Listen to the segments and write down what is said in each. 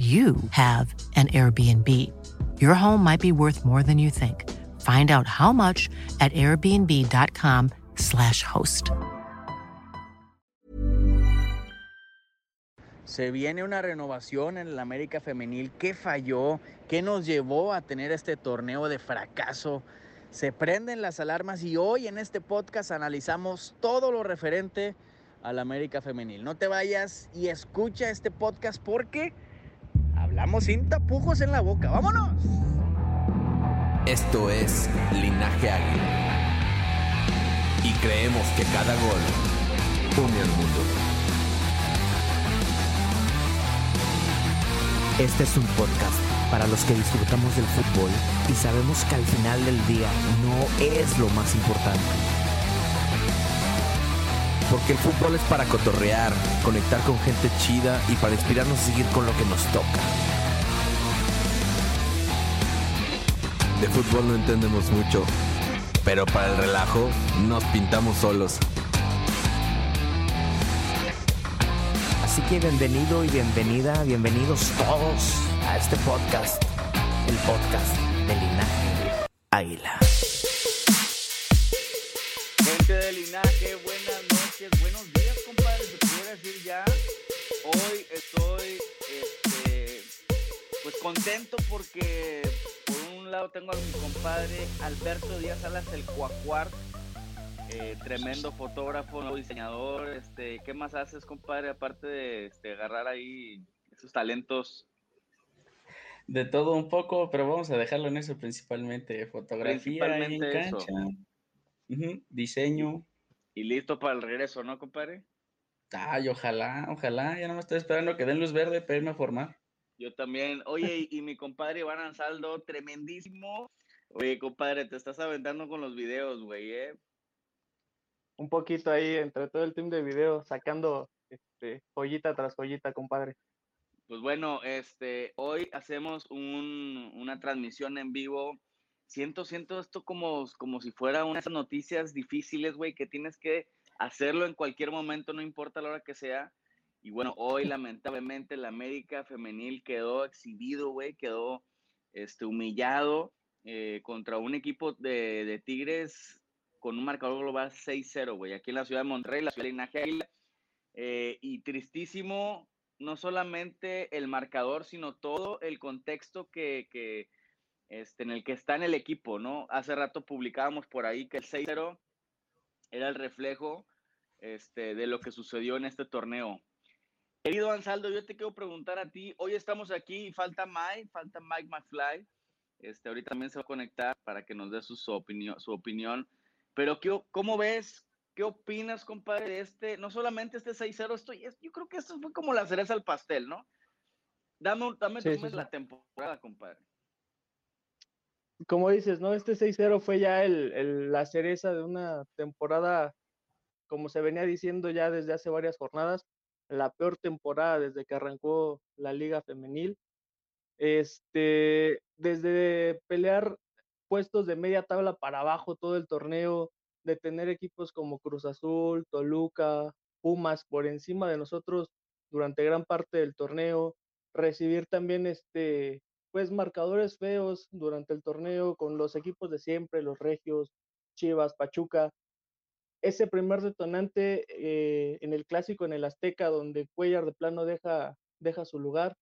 you have an Airbnb. Your home might be worth more than you think. Find out how much at airbnb.com/slash host. Se viene una renovación en la América Femenil. ¿Qué falló? ¿Qué nos llevó a tener este torneo de fracaso? Se prenden las alarmas y hoy en este podcast analizamos todo lo referente a la América Femenil. No te vayas y escucha este podcast porque hablamos sin tapujos en la boca. ¡Vámonos! Esto es Linaje Águila. Y creemos que cada gol une al mundo. Este es un podcast para los que disfrutamos del fútbol y sabemos que al final del día no es lo más importante. Porque el fútbol es para cotorrear, conectar con gente chida y para inspirarnos a seguir con lo que nos toca. De fútbol no entendemos mucho, pero para el relajo nos pintamos solos. Así que bienvenido y bienvenida, bienvenidos todos a este podcast, el podcast de Linaje Águila. Gente de linaje, buenos días, compadre. Se pudiera decir ya. Hoy estoy este, pues contento porque por un lado tengo a mi compadre Alberto Díaz Salas, el Cuacuar, eh, tremendo fotógrafo, nuevo diseñador. Este, ¿Qué más haces, compadre? Aparte de este, agarrar ahí esos talentos. De todo un poco, pero vamos a dejarlo en eso principalmente. Fotografía en Principalmente eso. cancha. Diseño. Y listo para el regreso, ¿no, compadre? Ay, ojalá, ojalá. Ya no me estoy esperando que den luz verde para irme a formar. Yo también. Oye, y, y mi compadre Iván Ansaldo, tremendísimo. Oye, compadre, te estás aventando con los videos, güey, ¿eh? un poquito ahí entre todo el team de video, sacando este, joyita tras joyita, compadre. Pues bueno, este, hoy hacemos un- una transmisión en vivo. Siento, siento esto como, como si fuera unas noticias difíciles, güey, que tienes que hacerlo en cualquier momento, no importa la hora que sea. Y bueno, hoy lamentablemente la América femenil quedó exhibido, güey, quedó este, humillado eh, contra un equipo de, de Tigres con un marcador global 6-0, güey, aquí en la ciudad de Monterrey, la ciudad de Linaje Águila. Eh, y tristísimo, no solamente el marcador, sino todo el contexto que, que, este, en el que está en el equipo, ¿no? Hace rato publicábamos por ahí que el 6-0 era el reflejo este, de lo que sucedió en este torneo. Querido Ansaldo, yo te quiero preguntar a ti, hoy estamos aquí y falta Mike, falta Mike McFly, este, ahorita también se va a conectar para que nos dé su, su opinión, su opinión, pero ¿qué, ¿cómo ves? ¿Qué opinas, compadre, de este, no solamente este 6-0, esto, es- yo creo que esto fue como la cereza al pastel, ¿no? Dame, dame Sí, sí, sí. la temporada, compadre. Como dices, ¿no? Este 6-0 fue ya el, el- la cereza de una temporada, como se venía diciendo ya desde hace varias jornadas, la peor temporada desde que arrancó la liga femenil. Este, desde pelear puestos de media tabla para abajo todo el torneo, de tener equipos como Cruz Azul, Toluca, Pumas por encima de nosotros durante gran parte del torneo, recibir también este pues marcadores feos durante el torneo con los equipos de siempre, los Regios, Chivas, Pachuca. Ese primer detonante eh, en el clásico en el Azteca, donde Cuellar de plano deja, deja su lugar,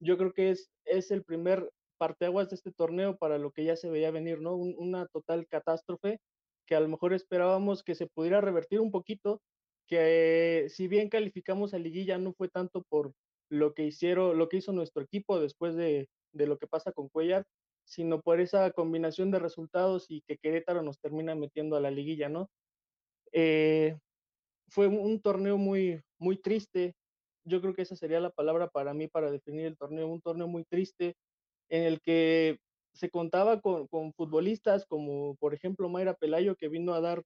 yo creo que es, es el primer parteaguas de este torneo para lo que ya se veía venir, ¿no? Un- una total catástrofe que a lo mejor esperábamos que se pudiera revertir un poquito, que si bien calificamos a liguilla no fue tanto por lo que hicieron, lo que hizo nuestro equipo después de, de lo que pasa con Cuellar, sino por esa combinación de resultados y que Querétaro nos termina metiendo a la liguilla, ¿no? Eh, fue un, torneo muy, muy triste. Yo creo que esa sería la palabra para mí para definir el torneo, un torneo muy triste, en el que se contaba con, futbolistas como por ejemplo Mayra Pelayo que vino a dar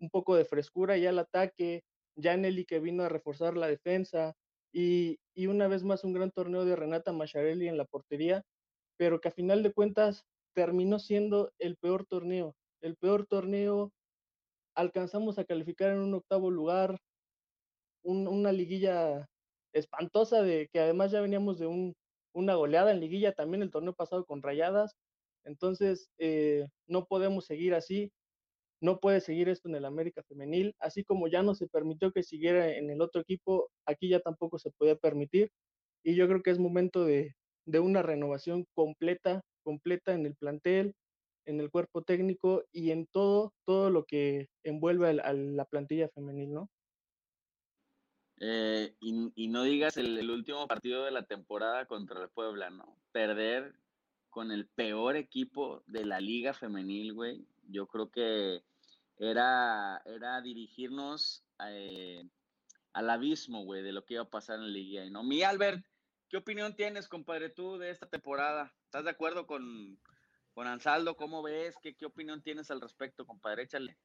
un poco de frescura ya al ataque, Janely que vino a reforzar la defensa y, una vez más un gran torneo de Renata Macharelli en la portería, pero que a final de cuentas terminó siendo el peor torneo, el peor torneo, alcanzamos a calificar en un octavo lugar, una liguilla espantosa de que además ya veníamos de un, una goleada en liguilla también el torneo pasado con Rayadas. Entonces, eh, no podemos seguir así, no puede seguir esto en el América Femenil, así como ya no se permitió que siguiera en el otro equipo, aquí ya tampoco se podía permitir. Y yo creo que es momento de, de una renovación completa, completa en el plantel, en el cuerpo técnico y en todo, todo lo que envuelve a la plantilla femenil, ¿no? Eh, y, no digas el, último partido de la temporada contra el Puebla, ¿no? Perder con el peor equipo de la liga femenil, güey. Yo creo que era, era dirigirnos eh, al abismo, güey, de lo que iba a pasar en la liga. ¿no? Mi Albert, ¿qué opinión tienes, compadre, tú de esta temporada? ¿Estás de acuerdo con, con Ansaldo? ¿Cómo ves? ¿Qué, ¿Qué opinión tienes al respecto, compadre? Échale.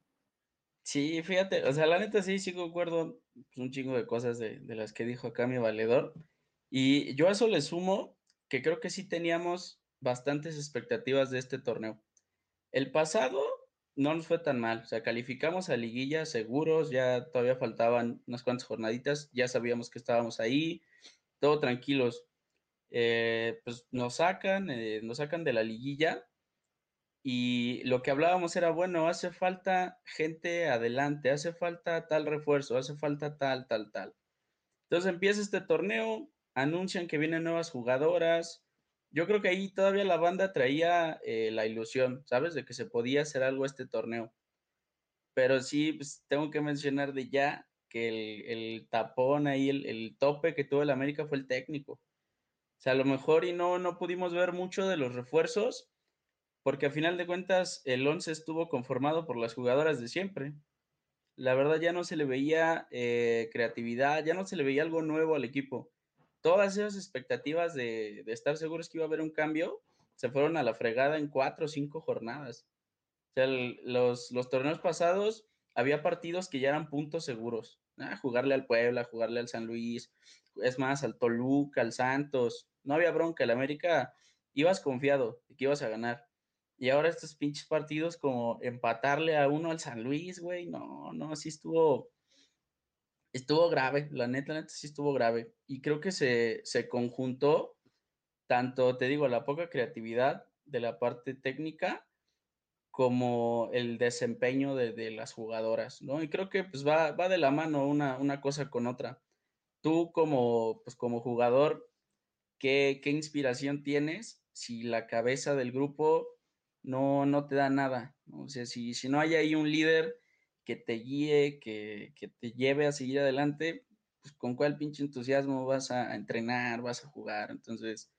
Sí, fíjate, o sea, la neta sí, sí concuerdo un chingo de cosas de, las que dijo acá mi valedor. Y yo a eso le sumo que creo que sí teníamos bastantes expectativas de este torneo. El pasado no nos fue tan mal, o sea, calificamos a liguilla seguros, ya todavía faltaban unas cuantas jornaditas, ya sabíamos que estábamos ahí, todo tranquilos. Eh, pues nos sacan, eh, nos sacan de la liguilla y lo que hablábamos era, bueno, hace falta gente adelante, hace falta tal refuerzo, hace falta tal, tal, tal. Entonces empieza este torneo, anuncian que vienen nuevas jugadoras. Yo creo que ahí todavía la banda traía eh, la ilusión, ¿sabes? De que se podía hacer algo este torneo. Pero sí, pues, tengo que mencionar de ya que el, tapón ahí, el, tope que tuvo el América fue el técnico. O sea, a lo mejor y no, no pudimos ver mucho de los refuerzos, porque a final de cuentas el 11 estuvo conformado por las jugadoras de siempre. La verdad ya no se le veía eh, creatividad, ya no se le veía algo nuevo al equipo. Todas esas expectativas de, estar seguros que iba a haber un cambio se fueron a la fregada en cuatro o cinco jornadas. O sea, los, torneos pasados había partidos que ya eran puntos seguros. Jugarle al Puebla, jugarle al San Luis, es más, al Toluca, al Santos. No había bronca. El América ibas confiado de que ibas a ganar. Y ahora estos pinches partidos como empatarle a uno al San Luis, güey, no, no, sí estuvo, estuvo grave, la neta, la neta sí estuvo grave. Y creo que se, se conjuntó tanto, te digo, la poca creatividad de la parte técnica como el desempeño de, las jugadoras, ¿no? Y creo que pues va, va de la mano una, una, cosa con otra. Tú como, pues, como jugador, ¿qué, ¿qué inspiración tienes si la cabeza del grupo no, no te da nada. O sea, si, si no hay ahí un líder que te guíe, que, te lleve a seguir adelante, pues con cuál pinche entusiasmo vas a, entrenar, vas a jugar. Entonces,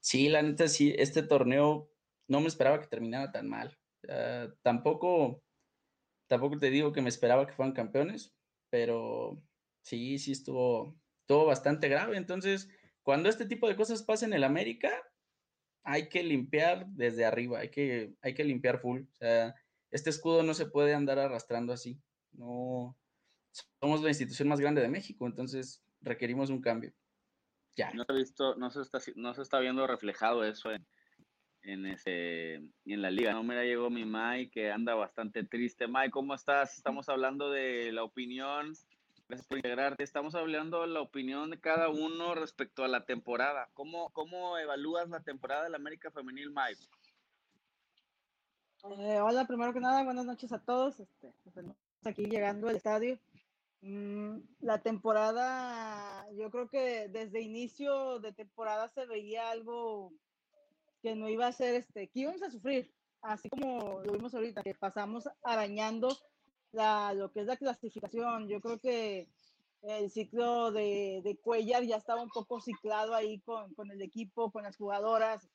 sí, la neta, sí, este torneo no me esperaba que terminara tan mal. tampoco, tampoco te digo que me esperaba que fueran campeones, pero sí, sí estuvo, estuvo bastante grave. Entonces, cuando este tipo de cosas pasan en el América, hay que limpiar desde arriba, hay que, hay que limpiar full. O sea, este escudo no se puede andar arrastrando así. No, somos la institución más grande de México, entonces requerimos un cambio. Ya. No se, visto, no se, está, no se está viendo reflejado eso en, en, ese, en la liga. No, mira, llegó mi Mai que anda bastante triste. Mai, ¿cómo estás? Estamos hablando de la opinión Gracias por integrarte. Estamos hablando de la opinión de cada uno respecto a la temporada. ¿Cómo, cómo evalúas la temporada del América Femenil, Mike? Eh, hola, primero que nada, buenas noches a todos. Este, pues, aquí llegando al estadio. Mm, la temporada, yo creo que desde inicio de temporada se veía algo que no iba a ser, este, que íbamos a sufrir, así como lo vimos ahorita, que pasamos arañando la, lo que es la clasificación. Yo creo que el ciclo de, de Cuellar ya estaba un poco ciclado ahí con, con el equipo, con las jugadoras.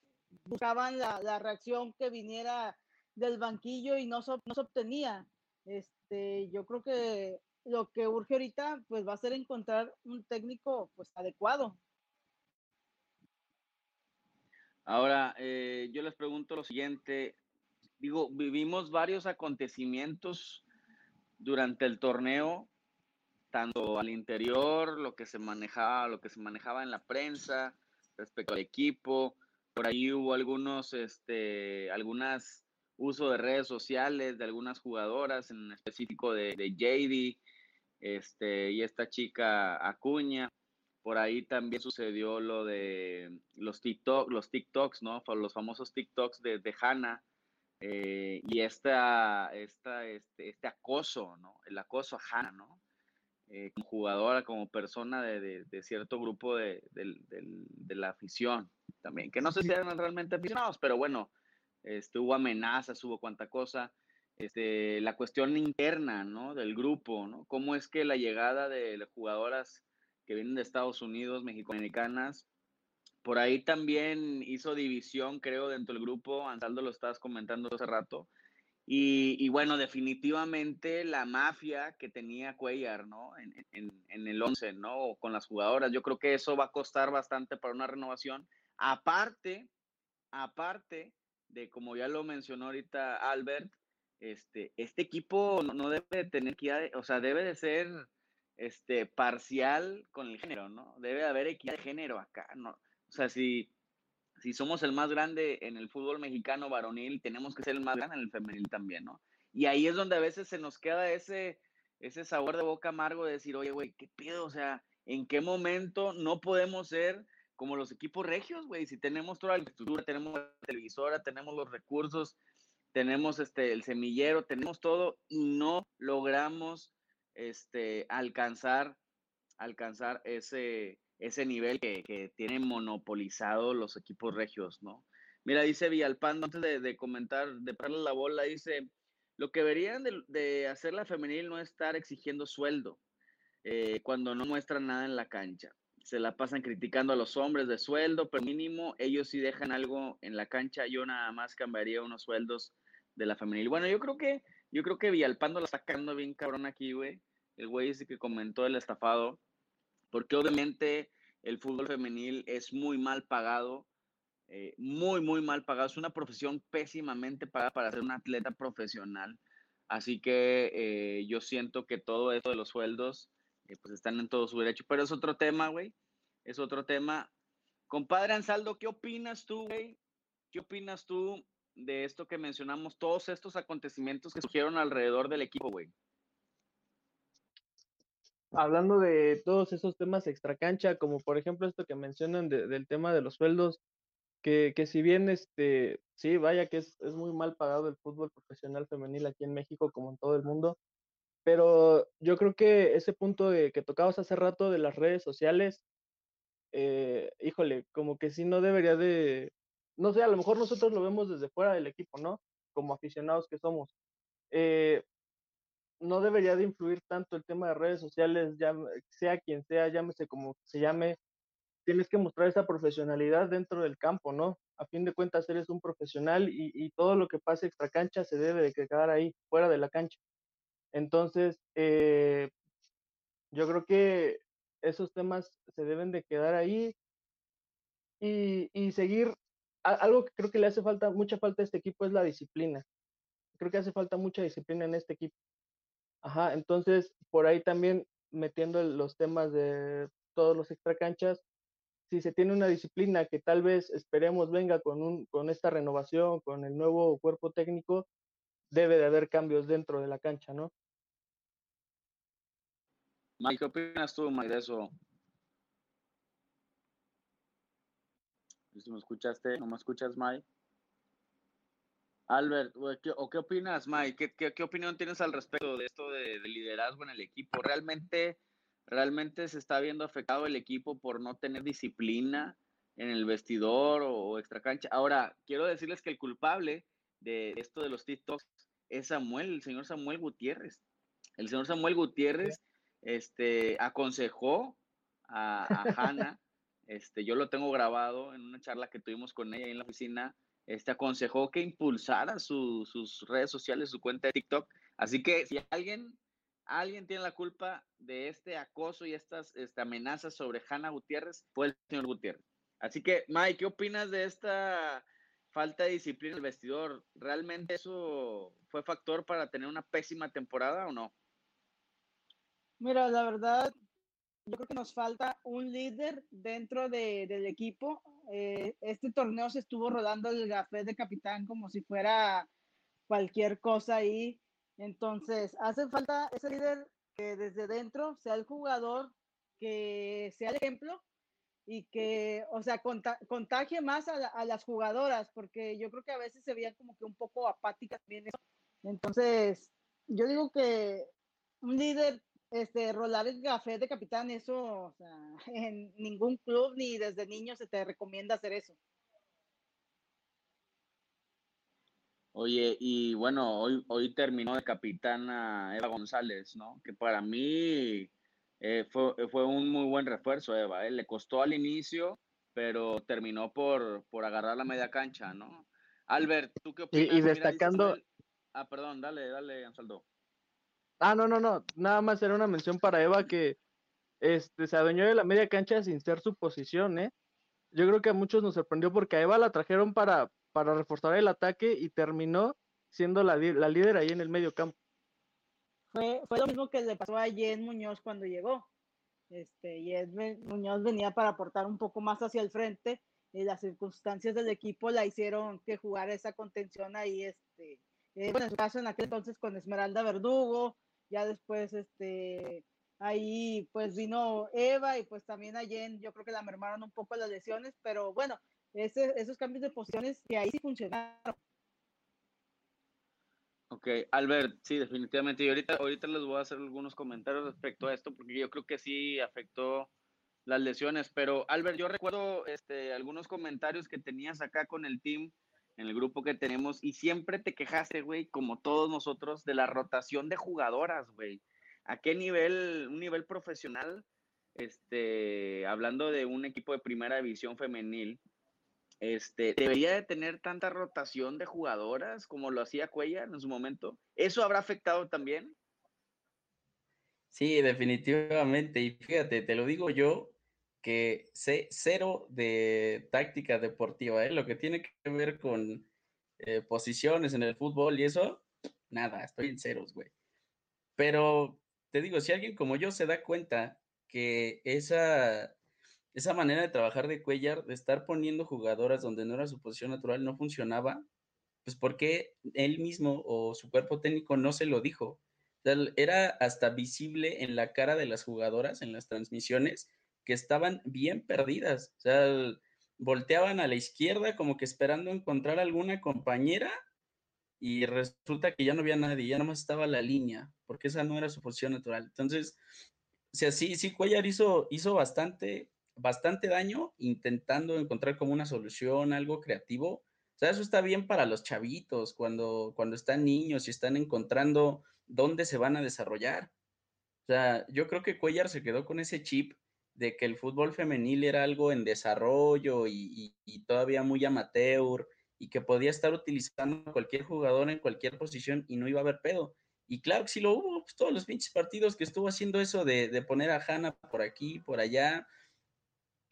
Buscaban la, la, reacción que viniera del banquillo y no, no se obtenía. Este, yo creo que lo que urge ahorita pues va a ser encontrar un técnico pues adecuado. Ahora, eh, yo les pregunto lo siguiente. Digo, vivimos varios acontecimientos durante el torneo, tanto al interior, lo que se manejaba, lo que se manejaba en la prensa respecto al equipo. Por ahí hubo algunos, este, algunas uso de redes sociales de algunas jugadoras, en específico de, de JD, este, y esta chica Acuña. Por ahí también sucedió lo de los TikTok, los TikToks, ¿no? Los famosos TikToks de, de Hannah. Eh, y esta, esta, este, este acoso, ¿no? El acoso a Hannah, ¿no? Eh, como jugadora, como persona de, de, cierto grupo de, de, la afición también, que no sé si eran realmente aficionados, pero bueno, este, hubo amenazas, hubo cuanta cosa. Este, la cuestión interna, ¿no? Del grupo, ¿no? ¿Cómo es que la llegada de jugadoras que vienen de Estados Unidos, mexicoamericanas, por ahí también hizo división, creo, dentro del grupo. Ansaldo lo estabas comentando hace rato. Y, bueno, definitivamente la mafia que tenía Cuellar, ¿no? En, el 11, ¿no? Con las jugadoras. Yo creo que eso va a costar bastante para una renovación. Aparte, aparte de, como ya lo mencionó ahorita Albert, este, este equipo no, debe de tener que, o sea, debe de ser este, parcial con el género, ¿no? Debe haber equidad de género acá, ¿no? O sea, si, si somos el más grande en el fútbol mexicano varonil, tenemos que ser el más grande en el femenil también, ¿no? Y ahí es donde a veces se nos queda ese, ese sabor de boca amargo de decir, oye, güey, ¿qué pedo? O sea, ¿en qué momento no podemos ser como los equipos regios, güey? Si tenemos toda la estructura, tenemos la televisora, tenemos los recursos, tenemos este, el semillero, tenemos todo y no logramos este, alcanzar, alcanzar ese, ese nivel que, que, tienen monopolizado los equipos regios, ¿no? Mira, dice Villalpando, antes de, comentar, de darle la bola, dice, lo que deberían de, de, hacer la femenil no es estar exigiendo sueldo eh, cuando no muestran nada en la cancha. Se la pasan criticando a los hombres de sueldo, pero mínimo ellos sí dejan algo en la cancha. Yo nada más cambiaría unos sueldos de la femenil. Bueno, yo creo que yo creo que Villalpando la sacando bien cabrón aquí, güey. El güey ese que comentó el estafado. Porque obviamente el fútbol femenil es muy mal pagado. Eh, muy, muy mal pagado. Es una profesión pésimamente pagada para ser un atleta profesional. Así que eh, yo siento que todo esto de los sueldos, eh, pues están en todo su derecho. Pero es otro tema, güey. Es otro tema. Compadre Ansaldo, ¿qué opinas tú, güey? ¿Qué opinas tú de esto que mencionamos, todos estos acontecimientos que surgieron alrededor del equipo, güey? Hablando de todos esos temas extracancha, como por ejemplo esto que mencionan del tema de los sueldos, que, que, si bien este, sí, vaya que es, es, muy mal pagado el fútbol profesional femenil aquí en México como en todo el mundo, pero yo creo que ese punto de, que tocabas hace rato de las redes sociales, eh, híjole, como que sí no debería de, no sé, a lo mejor nosotros lo vemos desde fuera del equipo, ¿no? Como aficionados que somos. Eh, no debería de influir tanto el tema de redes sociales, ya sea quien sea, llámese como se llame, tienes que mostrar esa profesionalidad dentro del campo, ¿no? A fin de cuentas eres un profesional y, y todo lo que pase extra cancha se debe de quedar ahí, fuera de la cancha. Entonces, eh, yo creo que esos temas se deben de quedar ahí y, y seguir algo que creo que le hace falta, mucha falta a este equipo es la disciplina. Creo que hace falta mucha disciplina en este equipo. Ajá, entonces por ahí también metiendo los temas de todos los extracanchas, si se tiene una disciplina que tal vez esperemos venga con, un, con esta renovación, con el nuevo cuerpo técnico, debe de haber cambios dentro de la cancha, ¿no? Mike, ¿qué opinas tú, Mike, de eso? me escuchaste, no me escuchas, Mike. Albert, ¿o qué opinas, Mike? ¿Qué, qué, opinión tienes al respecto de esto de, liderazgo en el equipo? ¿Realmente, ¿Realmente se está viendo afectado el equipo por no tener disciplina en el vestidor o, extra cancha? Ahora, quiero decirles que el culpable de esto de los TikToks es Samuel, el señor Samuel Gutiérrez. El señor Samuel Gutiérrez este, aconsejó a, a Hannah este, yo lo tengo grabado en una charla que tuvimos con ella en la oficina. Este aconsejó que impulsara sus redes sociales, su cuenta de TikTok. Así que si alguien, alguien tiene la culpa de este acoso y estas este, amenazas sobre Hanna Gutiérrez, fue el señor Gutiérrez. Así que, Mike, ¿qué opinas de esta falta de disciplina en el vestidor? ¿Realmente eso fue factor para tener una pésima temporada o no? Mira, la verdad, yo creo que nos falta un líder dentro de, del equipo. Eh, este torneo se estuvo rodando el café de capitán como si fuera cualquier cosa ahí. Entonces, hace falta ese líder que desde dentro sea el jugador, que sea el ejemplo y que, o sea, contagie más a, a, las jugadoras, porque yo creo que a veces se veían como que un poco apáticas también. Entonces, yo digo que un líder este, rolar el café de capitán, eso, o sea, en ningún club ni desde niño se te recomienda hacer eso. Oye, y bueno, hoy, hoy terminó de capitana Eva González, ¿no? Que para mí eh, fue, fue, un muy buen refuerzo, Eva. ¿eh? Le costó al inicio, pero terminó por, por agarrar la media cancha, ¿no? Albert, ¿tú qué opinas? Y, y destacando... ah, perdón, dale, dale, Ansaldo. Ah, no, no, no. Nada más era una mención para Eva que este, se adueñó de la media cancha sin ser su posición, ¿eh? Yo creo que a muchos nos sorprendió porque a Eva la trajeron para, para reforzar el ataque y terminó siendo la, la líder ahí en el medio campo. Fue, fue lo mismo que le pasó a Jen Muñoz cuando llegó. Este, Jen Muñoz venía para aportar un poco más hacia el frente y las circunstancias del equipo la hicieron que jugara esa contención ahí, este, eh, bueno, en su caso en aquel entonces con Esmeralda Verdugo, ya después, este, ahí pues vino Eva y pues también a Jen, yo creo que la mermaron un poco las lesiones, pero bueno, ese, esos cambios de posiciones que ahí sí funcionaron. Ok, Albert, sí, definitivamente. Y ahorita, ahorita les voy a hacer algunos comentarios respecto a esto, porque yo creo que sí afectó las lesiones. Pero, Albert, yo recuerdo este, algunos comentarios que tenías acá con el team en el grupo que tenemos y siempre te quejaste, güey, como todos nosotros, de la rotación de jugadoras, güey. ¿A qué nivel, un nivel profesional, este, hablando de un equipo de primera división femenil, este, debería de tener tanta rotación de jugadoras como lo hacía Cuellar en su momento? ¿Eso habrá afectado también? Sí, definitivamente. Y fíjate, te lo digo yo, que sé cero de táctica deportiva, ¿eh? lo que tiene que ver con eh, posiciones en el fútbol y eso, nada, estoy en ceros, güey. Pero te digo, si alguien como yo se da cuenta que esa, esa manera de trabajar de Cuellar, de estar poniendo jugadoras donde no era su posición natural, no funcionaba, pues porque él mismo o su cuerpo técnico no se lo dijo. Era hasta visible en la cara de las jugadoras, en las transmisiones, que estaban bien perdidas. O sea, volteaban a la izquierda como que esperando encontrar alguna compañera y resulta que ya no había nadie, ya nomás estaba la línea, porque esa no era su posición natural. Entonces, o sea, sí, sí, Cuellar hizo, hizo bastante, bastante daño intentando encontrar como una solución, algo creativo. O sea, eso está bien para los chavitos, cuando, cuando están niños y están encontrando dónde se van a desarrollar. O sea, yo creo que Cuellar se quedó con ese chip de que el fútbol femenil era algo en desarrollo y, todavía muy amateur y que podía estar utilizando cualquier jugador en cualquier posición y no iba a haber pedo. Y claro que sí lo hubo, pues, todos los pinches partidos que estuvo haciendo eso de, poner a Hanna por aquí, por allá,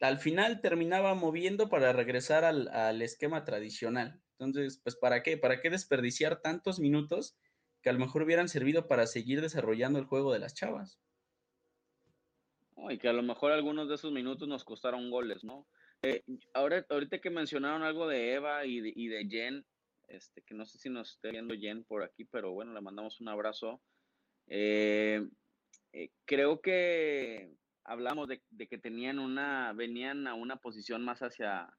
al final terminaba moviendo para regresar al, al, esquema tradicional. Entonces, pues ¿para qué? ¿Para qué desperdiciar tantos minutos que a lo mejor hubieran servido para seguir desarrollando el juego de las chavas? Y que a lo mejor algunos de esos minutos nos costaron goles, ¿no? Eh, ahora, ahorita que mencionaron algo de Eva y de, y de, Jen, este, que no sé si nos esté viendo Jen por aquí, pero bueno, le mandamos un abrazo. Eh, eh, creo que hablamos de, de, que tenían una, venían a una posición más hacia,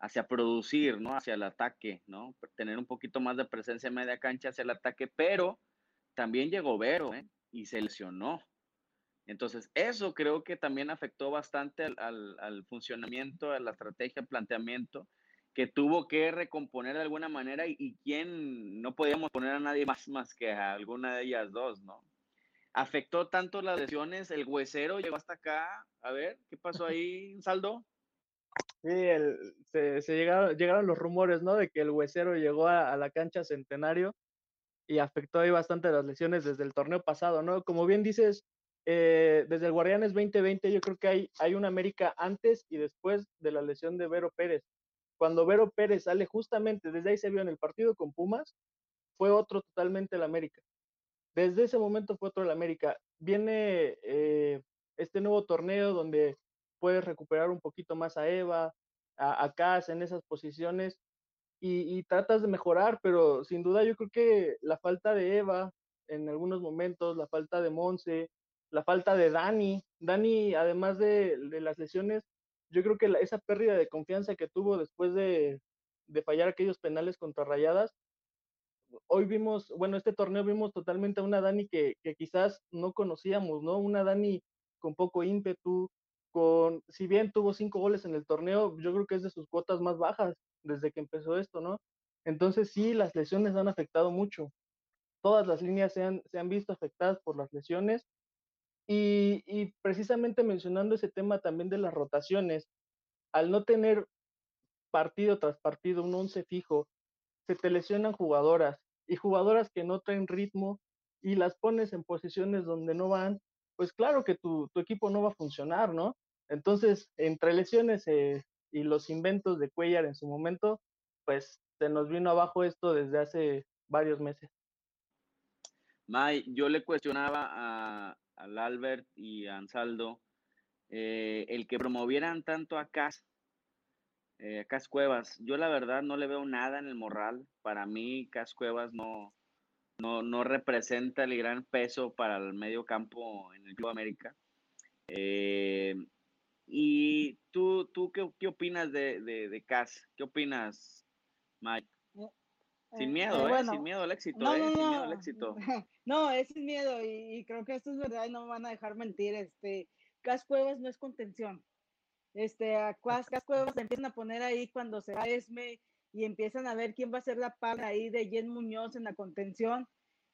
hacia producir, ¿no? Hacia el ataque, ¿no? Tener un poquito más de presencia en media cancha hacia el ataque, pero también llegó Vero, ¿eh? Y se lesionó. Entonces, eso creo que también afectó bastante al, funcionamiento, a la estrategia, al planteamiento, que tuvo que recomponer de alguna manera y, y quien no podíamos poner a nadie más, más que a alguna de ellas dos, ¿no? Afectó tanto las lesiones, el huesero llegó hasta acá. A ver, ¿qué pasó ahí, Saldo? Sí, se, llegaron, llegaron, los rumores, ¿no? De que el huesero llegó a, a, la cancha centenario y afectó ahí bastante las lesiones desde el torneo pasado, ¿no? Como bien dices, eh, desde el Guardianes 2020 yo creo que hay, hay una América antes y después de la lesión de Vero Pérez. Cuando Vero Pérez sale justamente, desde ahí se vio en el partido con Pumas, fue otro totalmente el América. Desde ese momento fue otro el América. Viene eh, este nuevo torneo donde puedes recuperar un poquito más a Eva, a, a en esas posiciones y, y, tratas de mejorar, pero sin duda yo creo que la falta de Eva en algunos momentos, la falta de Monse, la falta de Dani. Dani, además de, de las lesiones, yo creo que la, esa pérdida de confianza que tuvo después de, de, fallar aquellos penales contra Rayadas, hoy vimos, bueno, este torneo vimos totalmente a una Dani que, que quizás no conocíamos, ¿no? Una Dani con poco ímpetu, con, si bien tuvo cinco goles en el torneo, yo creo que es de sus cuotas más bajas desde que empezó esto, ¿no? Entonces sí, las lesiones han afectado mucho. Todas las líneas se han, se han visto afectadas por las lesiones y, precisamente mencionando ese tema también de las rotaciones, al no tener partido tras partido un once fijo, se te lesionan jugadoras y jugadoras que no traen ritmo y las pones en posiciones donde no van, pues claro que tu, tu equipo no va a funcionar, ¿no? Entonces, entre lesiones eh, y los inventos de Cuellar en su momento, pues se nos vino abajo esto desde hace varios meses. May, yo le cuestionaba a, al Albert y a Ansaldo, eh, el que promovieran tanto a Cas, eh, a Cas Cuevas. Yo la verdad no le veo nada en el morral. Para mí, Cas Cuevas no, no, no representa el gran peso para el medio campo en el Club América. Eh, ¿Y tú, tú qué, qué opinas de, de, de Cas? ¿Qué opinas, Mike? Sin miedo, eh, bueno, sin miedo al éxito, no, eh, no, sin miedo al éxito. No, es sin miedo y, y, creo que esto es verdad y no me van a dejar mentir. Este, Cas Cuevas no es contención. Este, a Cas, Cas Cuevas le empiezan a poner ahí cuando se va Esme y empiezan a ver quién va a ser la par ahí de Jen Muñoz en la contención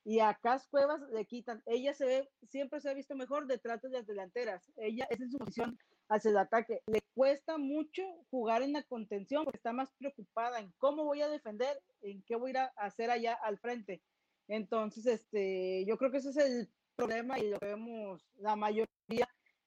y a Cas Cuevas le quitan. Ella se ve, siempre se ha visto mejor detrás de las delanteras. Ella es en su posición hacia el ataque. Le cuesta mucho jugar en la contención porque está más preocupada en cómo voy a defender, en qué voy a a hacer allá al frente. Entonces, este, yo creo que ese es el problema y lo vemos la mayoría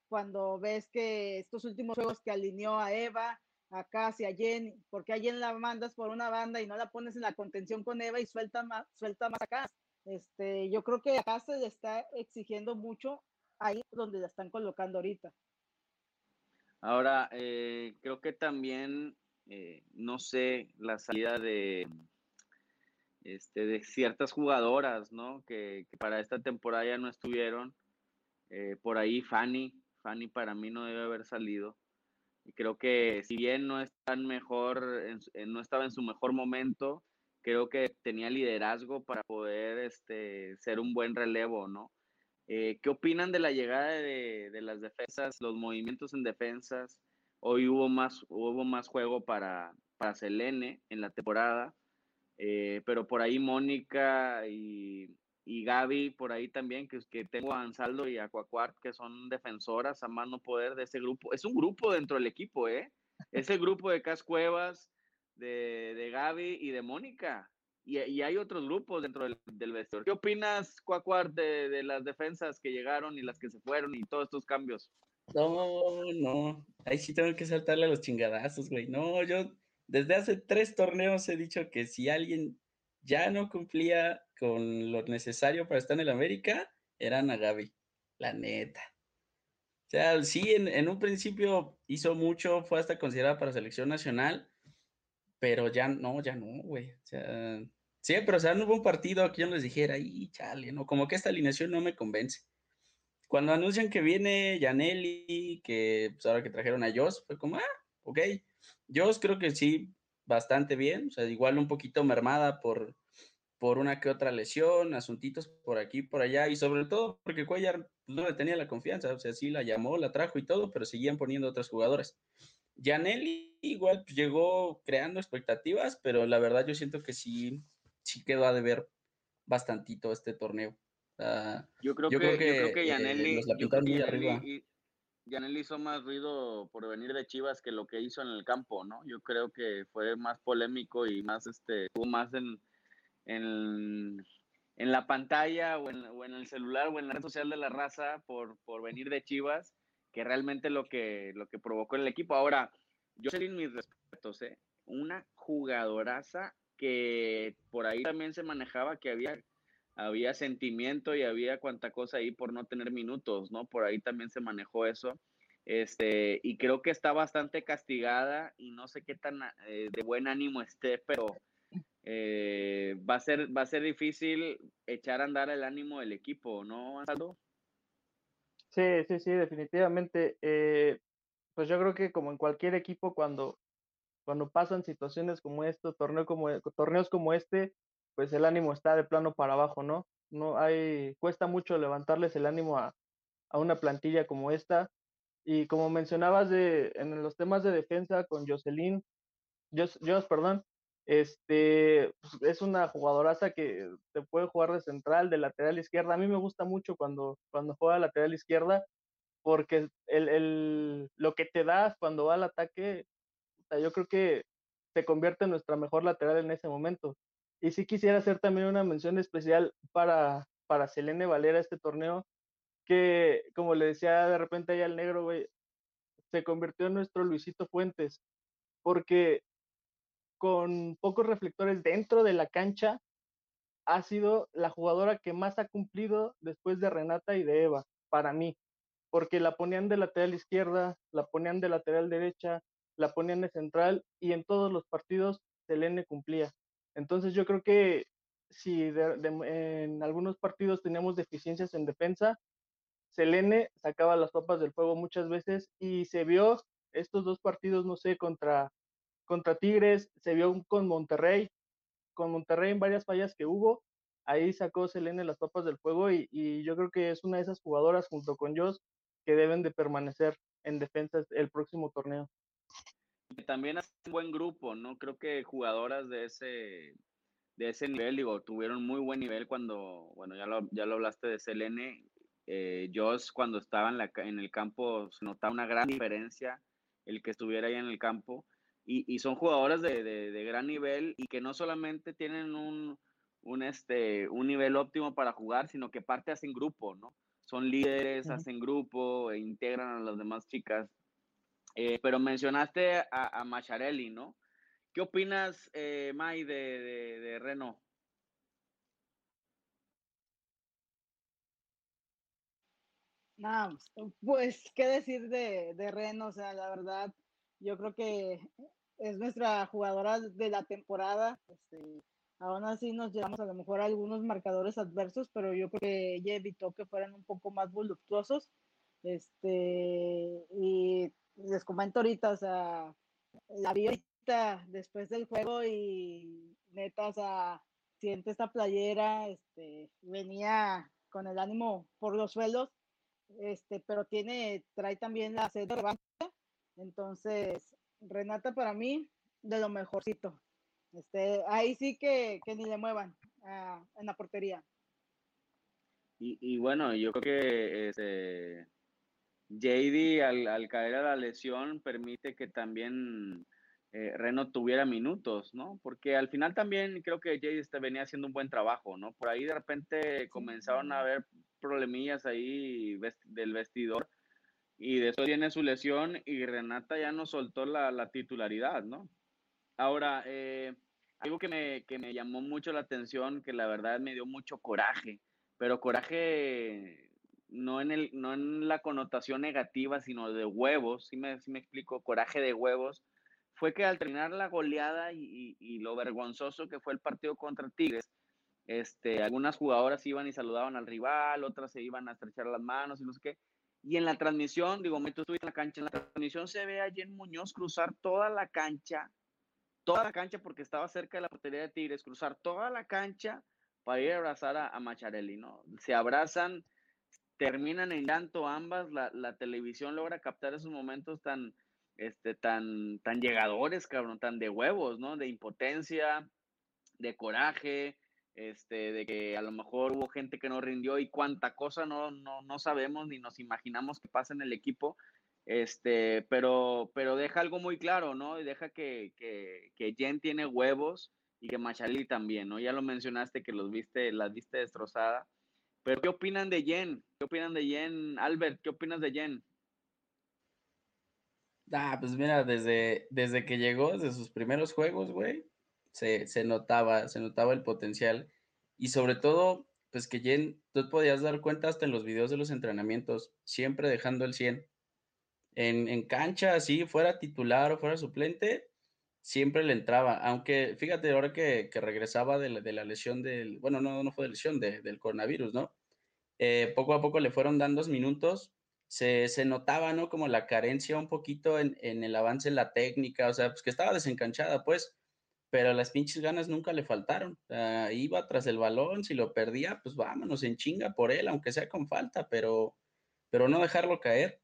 cuando ves que estos últimos juegos que alineó a Eva, a Casi, a Jen, porque a Jen la mandas por una banda y no la pones en la contención con Eva y suelta más, suelta más acá. Este, yo creo que acá se le está exigiendo mucho ahí donde la están colocando ahorita. Ahora, eh, creo que también, eh, no sé, la salida de, este, de ciertas jugadoras, ¿no? Que, para esta temporada ya no estuvieron. Eh, por ahí Fanny, Fanny para mí no debe haber salido. Y creo que si bien no, tan mejor, no estaba en su mejor momento, creo que tenía liderazgo para poder este, ser un buen relevo, ¿no? Eh, ¿Qué opinan de la llegada de, de, las defensas, los movimientos en defensas? Hoy hubo más, hubo más juego para, para Selene en la temporada, eh, pero por ahí Mónica y, y, Gaby, por ahí también, que, que tengo a Ansaldo y a Cuacuart, que son defensoras a mano poder de ese grupo. Es un grupo dentro del equipo, ¿eh? Ese grupo de Cascuevas, de, de Gaby y de Mónica y, hay otros grupos dentro del, del vestidor. ¿Qué opinas, Cuacuar, de, de, las defensas que llegaron y las que se fueron y todos estos cambios? No, no, ahí sí tengo que saltarle a los chingadazos, güey. No, yo desde hace tres torneos he dicho que si alguien ya no cumplía con lo necesario para estar en el América, eran a Gaby, la neta. O sea, sí, en, en un principio hizo mucho, fue hasta considerada para selección nacional, pero ya no, ya no, güey. O sea, Sí, pero o sea, no hubo un partido que yo les dijera, y chale, no, como que esta alineación no me convence. Cuando anuncian que viene Janelli, que pues ahora que trajeron a Joss, fue como, ah, ok. Joss creo que sí, bastante bien, o sea, igual un poquito mermada por, por una que otra lesión, asuntitos por aquí, por allá, y sobre todo porque Cuellar no le tenía la confianza, o sea, sí la llamó, la trajo y todo, pero seguían poniendo otras jugadoras. Janelli igual pues, llegó creando expectativas, pero la verdad yo siento que sí sí quedó a deber bastantito este torneo. Uh, yo, creo yo, que, creo que, yo creo que Yanelli, eh, Yanelli, hizo más ruido por venir de Chivas que lo que hizo en el campo, ¿no? Yo creo que fue más polémico y más, este, tuvo más en, en, en la pantalla o en, o en, el celular o en la red social de la raza por, por venir de Chivas, que realmente lo que, lo que provocó el equipo. Ahora, yo sé mis respetos, ¿eh? Una jugadoraza que por ahí también se manejaba que había, había sentimiento y había cuanta cosa ahí por no tener minutos, ¿no? Por ahí también se manejó eso. Este, y creo que está bastante castigada y no sé qué tan eh, de buen ánimo esté, pero eh, va, a ser, va a ser difícil echar a andar el ánimo del equipo, ¿no, Ansaldo? Sí, sí, sí, definitivamente. Eh, pues yo creo que como en cualquier equipo, cuando, cuando pasan situaciones como esto, torneo como, torneos como este, pues el ánimo está de plano para abajo, ¿no? No hay, cuesta mucho levantarles el ánimo a, a una plantilla como esta. Y como mencionabas de, en los temas de defensa con Jocelyn, Jos, perdón, este, es una jugadoraza que te puede jugar de central, de lateral izquierda. A mí me gusta mucho cuando, cuando juega lateral izquierda, porque el, el, lo que te das cuando va al ataque, yo creo que se convierte en nuestra mejor lateral en ese momento. Y sí quisiera hacer también una mención especial para, para Selene Valera este torneo, que como le decía de repente ahí al negro, se convirtió en nuestro Luisito Fuentes, porque con pocos reflectores dentro de la cancha, ha sido la jugadora que más ha cumplido después de Renata y de Eva, para mí, porque la ponían de lateral izquierda, la ponían de lateral derecha, la ponían de central y en todos los partidos Selene cumplía. Entonces yo creo que si en algunos partidos teníamos deficiencias en defensa, Selene sacaba las papas del fuego muchas veces y se vio estos dos partidos, no sé, contra contra Tigres, se vio con Monterrey, con Monterrey en varias fallas que hubo, ahí sacó Selene las papas del fuego y, yo creo que es una de esas jugadoras junto con Joss que deben de permanecer en defensa el próximo torneo. También es un buen grupo, ¿no? Creo que jugadoras de ese, de ese nivel, digo, tuvieron muy buen nivel cuando, bueno, ya lo, ya lo hablaste de Selene, eh, Joss cuando estaba en, la, en el campo se notaba una gran diferencia el que estuviera ahí en el campo y, y son jugadoras de, de, de, gran nivel y que no solamente tienen un, un, este, un nivel óptimo para jugar, sino que parte hacen grupo, ¿no? Son líderes, hacen grupo, e integran a las demás chicas. Eh, pero mencionaste a, a, Macharelli, ¿no? ¿Qué opinas, eh, May, de, de, de Renault? No, pues, ¿qué decir de, de Reno? O sea, la verdad, yo creo que es nuestra jugadora de la temporada. Este, aún así nos llevamos a lo mejor algunos marcadores adversos, pero yo creo que ella evitó que fueran un poco más voluptuosos. Este, y les comento ahorita, o sea, la vi ahorita después del juego y neta, o sea, siente esta playera, este, venía con el ánimo por los suelos, este, pero tiene, trae también la sed de revancha. Entonces, Renata para mí, de lo mejorcito. Este, ahí sí que, que ni le muevan uh, en la portería. Y, y, bueno, yo creo que este, JD al, al, caer a la lesión permite que también eh, Reno tuviera minutos, ¿no? Porque al final también creo que JD este venía haciendo un buen trabajo, ¿no? Por ahí de repente comenzaron a haber problemillas ahí vest del vestidor y después viene su lesión y Renata ya no soltó la, la titularidad, ¿no? Ahora, eh, algo que me, que me llamó mucho la atención, que la verdad me dio mucho coraje, pero coraje no en, el, no en la connotación negativa, sino de huevos, si me, si me explico, coraje de huevos, fue que al terminar la goleada y, y, lo vergonzoso que fue el partido contra Tigres, este, algunas jugadoras iban y saludaban al rival, otras se iban a estrechar las manos y no sé qué, y en la transmisión, digo, tú estuviste en la cancha, en la transmisión se ve a Jen Muñoz cruzar toda la cancha, toda la cancha porque estaba cerca de la portería de Tigres, cruzar toda la cancha para ir a abrazar a, a Macharelli, ¿no? Se abrazan, terminan en llanto ambas, la, la, televisión logra captar esos momentos tan, este, tan, tan llegadores, cabrón, tan de huevos, ¿no? De impotencia, de coraje, este, de que a lo mejor hubo gente que no rindió y cuánta cosa no, no, no sabemos ni nos imaginamos que pasa en el equipo, este, pero, pero deja algo muy claro, ¿no? Y deja que, que, que Jen tiene huevos, y que Macharelli también, ¿no? Ya lo mencionaste que los viste, las viste destrozada. Pero ¿qué opinan de Jen? ¿Qué opinan de Jen? Albert, ¿qué opinas de Jen? Ah, pues mira, desde, desde que llegó, desde sus primeros juegos, güey, se, se notaba, se notaba el potencial. Y sobre todo, pues que Jen, tú podías dar cuenta hasta en los videos de los entrenamientos, siempre dejando el 100. En, en cancha, así, fuera titular o fuera suplente, siempre le entraba. Aunque, fíjate, ahora que, que regresaba de la, de la, lesión del, bueno, no, no fue de lesión, de, del coronavirus, ¿no? Eh, poco a poco le fueron dando minutos se, se, notaba, ¿no? Como la carencia un poquito en, en, el avance en la técnica, o sea, pues que estaba desencanchada, pues, pero las pinches ganas nunca le faltaron. Iba tras el balón, si lo perdía, pues vámonos en chinga por él, aunque sea con falta, pero, pero no dejarlo caer.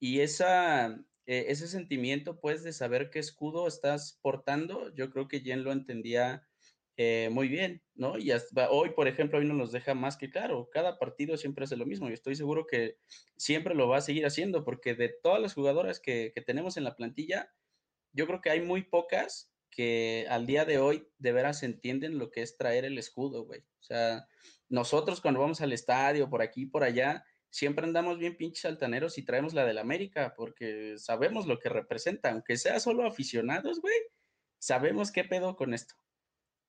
Y esa, eh, ese sentimiento, pues, de saber qué escudo estás portando, yo creo que Jen lo entendía eh, muy bien, ¿no? Y hasta hoy, por ejemplo, hoy no nos deja más que claro, cada partido siempre hace lo mismo y estoy seguro que siempre lo va a seguir haciendo porque de todas las jugadoras que, que tenemos en la plantilla, yo creo que hay muy pocas que al día de hoy de veras entienden lo que es traer el escudo, güey. O sea, nosotros cuando vamos al estadio, por aquí, por allá, siempre andamos bien pinches altaneros y traemos la del América porque sabemos lo que representa, aunque sea solo aficionados, güey, sabemos qué pedo con esto.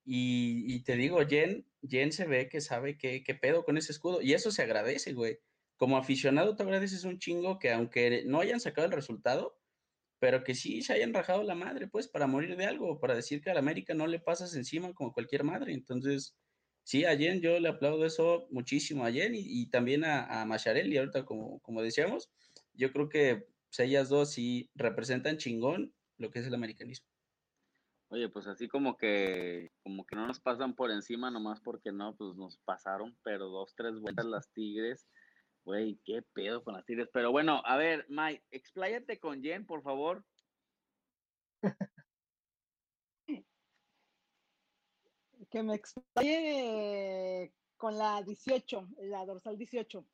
Y, te digo, Jen, Jen se ve que sabe qué, qué pedo con ese escudo. Y eso se agradece, güey. Como aficionado te agradeces un chingo que aunque no hayan sacado el resultado, pero que sí se hayan rajado la madre, pues, para morir de algo, para decir que a la América no le pasas encima como cualquier madre. Entonces, sí, a Jen yo le aplaudo eso muchísimo a Jen y, y también a, a Macharelli, ahorita como, como decíamos, yo creo que pues, ellas dos sí representan chingón lo que es el americanismo. Oye, pues así como que, como que no nos pasan por encima nomás porque no, pues nos pasaron, pero dos, tres vueltas las Tigres. Güey, qué pedo con las Tigres. Pero bueno, a ver, Mike, expláyate con Jen, por favor. que me explaye con la 18, la dorsal 18.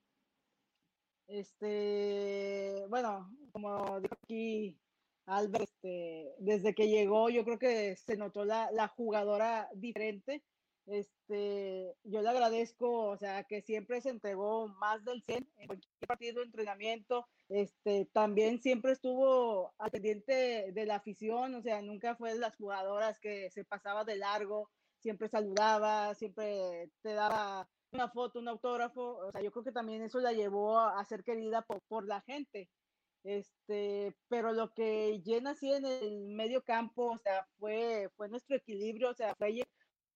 Este, bueno, como dijo aquí Albert, este, desde que llegó, yo creo que se notó la, la, jugadora diferente. Este, yo le agradezco, o sea, que siempre se entregó más del 100 en cualquier partido de entrenamiento. Este, también siempre estuvo al pendiente de la afición, o sea, nunca fue de las jugadoras que se pasaba de largo, siempre saludaba, siempre te daba una foto, un autógrafo. O sea, yo creo que también eso la llevó a, ser querida por, por la gente. Este, pero lo que llena así en el medio campo, o sea, fue, fue nuestro equilibrio, o sea, fue,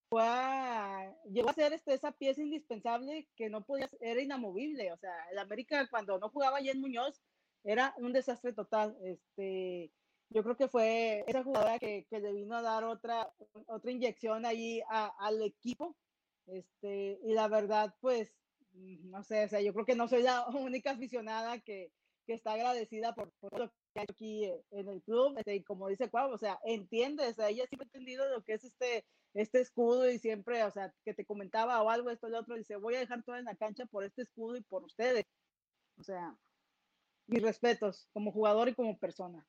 fue a, llegó a ser este, esa pieza indispensable que no podía, era inamovible, o sea, el América cuando no jugaba Jen Muñoz era un desastre total, este, yo creo que fue esa jugadora que, que le vino a dar otra, otra inyección ahí a, al equipo, este, y la verdad, pues, no sé, o sea, yo creo que no soy la única aficionada que, que está agradecida por, por lo que hay aquí en el club, este, y como dice Cuau, o sea, entiende, o sea, ella siempre ha entendido lo que es este, este escudo y siempre, o sea, que te comentaba o algo, esto y lo otro, dice, voy a dejar todo en la cancha por este escudo y por ustedes. O sea, mis respetos como jugador y como persona.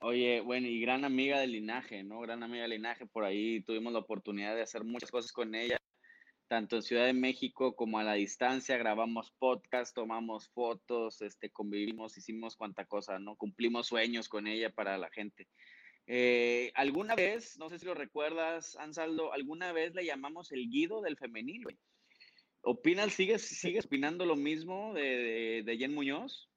Oye, bueno, y gran amiga del linaje, ¿no? Gran amiga del linaje, por ahí tuvimos la oportunidad de hacer muchas cosas con ella tanto en Ciudad de México como a la distancia, grabamos podcast, tomamos fotos, este, convivimos, hicimos cuanta cosa, ¿no? Cumplimos sueños con ella para la gente. Eh, alguna vez, no sé si lo recuerdas, Ansaldo, alguna vez le llamamos el Guido del femenil. ¿Opinas, sigues, sigues opinando lo mismo de, de, de Jen Muñoz?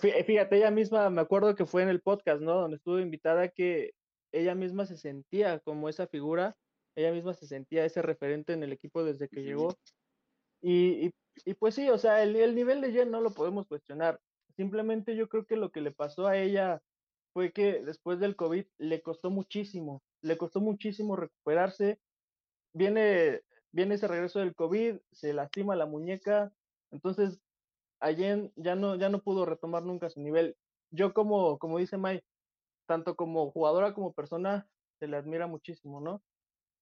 Fíjate, ella misma, me acuerdo que fue en el podcast, ¿no? Donde estuvo invitada que ella misma se sentía como esa figura ella misma se sentía ese referente en el equipo desde que sí. llegó. Y, y, y, pues sí, o sea, el, el nivel de Jen no lo podemos cuestionar. Simplemente yo creo que lo que le pasó a ella fue que después del COVID le costó muchísimo, le costó muchísimo recuperarse. Viene, viene ese regreso del COVID, se lastima la muñeca, entonces a Jen ya no, ya no pudo retomar nunca su nivel. Yo como, como dice May, tanto como jugadora como persona, se le admira muchísimo, ¿no?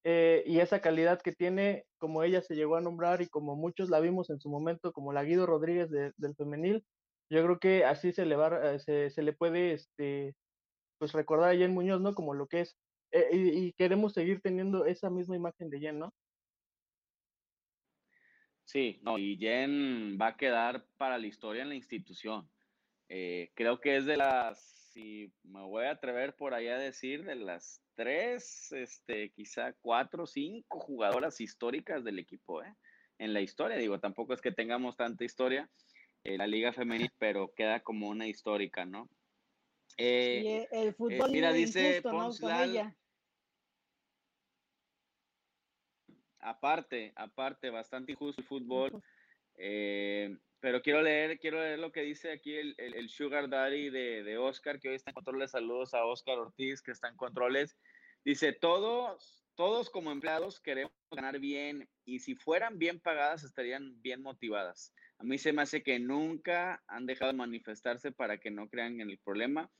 eh, y esa calidad que tiene, como ella se llegó a nombrar y como muchos la vimos en su momento, como la Guido Rodríguez de, del femenil, yo creo que así se le, va, se, se le puede este, pues recordar a Jen Muñoz, ¿no? Como lo que es. Eh, y, y, queremos seguir teniendo esa misma imagen de Jen, ¿no? Sí, no, y Jen va a quedar para la historia en la institución. Eh, creo que es de las, si me voy a atrever por ahí a decir, de las tres, este, quizá cuatro, cinco jugadoras históricas del equipo, ¿eh? En la historia, digo, tampoco es que tengamos tanta historia en la Liga Femenil, pero queda como una histórica, ¿no? Eh, el eh, fútbol mira, dice ella. Aparte, aparte, bastante injusto el fútbol. Eh, pero quiero leer, quiero leer lo que dice aquí el, el, Sugar Daddy de, de, Oscar, que hoy está en controles. Saludos a Oscar Ortiz, que está en controles. Dice, todos, todos como empleados queremos ganar bien y si fueran bien pagadas estarían bien motivadas. A mí se me hace que nunca han dejado de manifestarse para que no crean en el problema.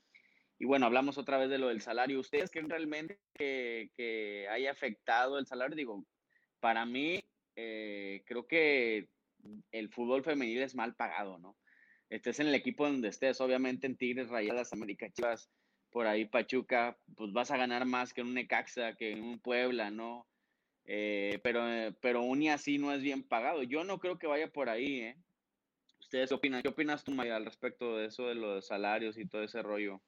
Y bueno, hablamos otra vez de lo del salario. ¿Ustedes creen realmente que, que haya afectado el salario? Digo, para mí, eh, creo que el fútbol femenil es mal pagado, ¿no? Estés en el equipo donde estés, obviamente en Tigres, Rayadas, América Chivas, por ahí Pachuca, pues vas a ganar más que en un Necaxa, que en un Puebla, ¿no? Eh, pero, pero aún y así no es bien pagado. Yo no creo que vaya por ahí, ¿eh? ¿Ustedes qué opinan? ¿Qué opinas tú, Maya, al respecto de eso de los salarios y todo ese rollo?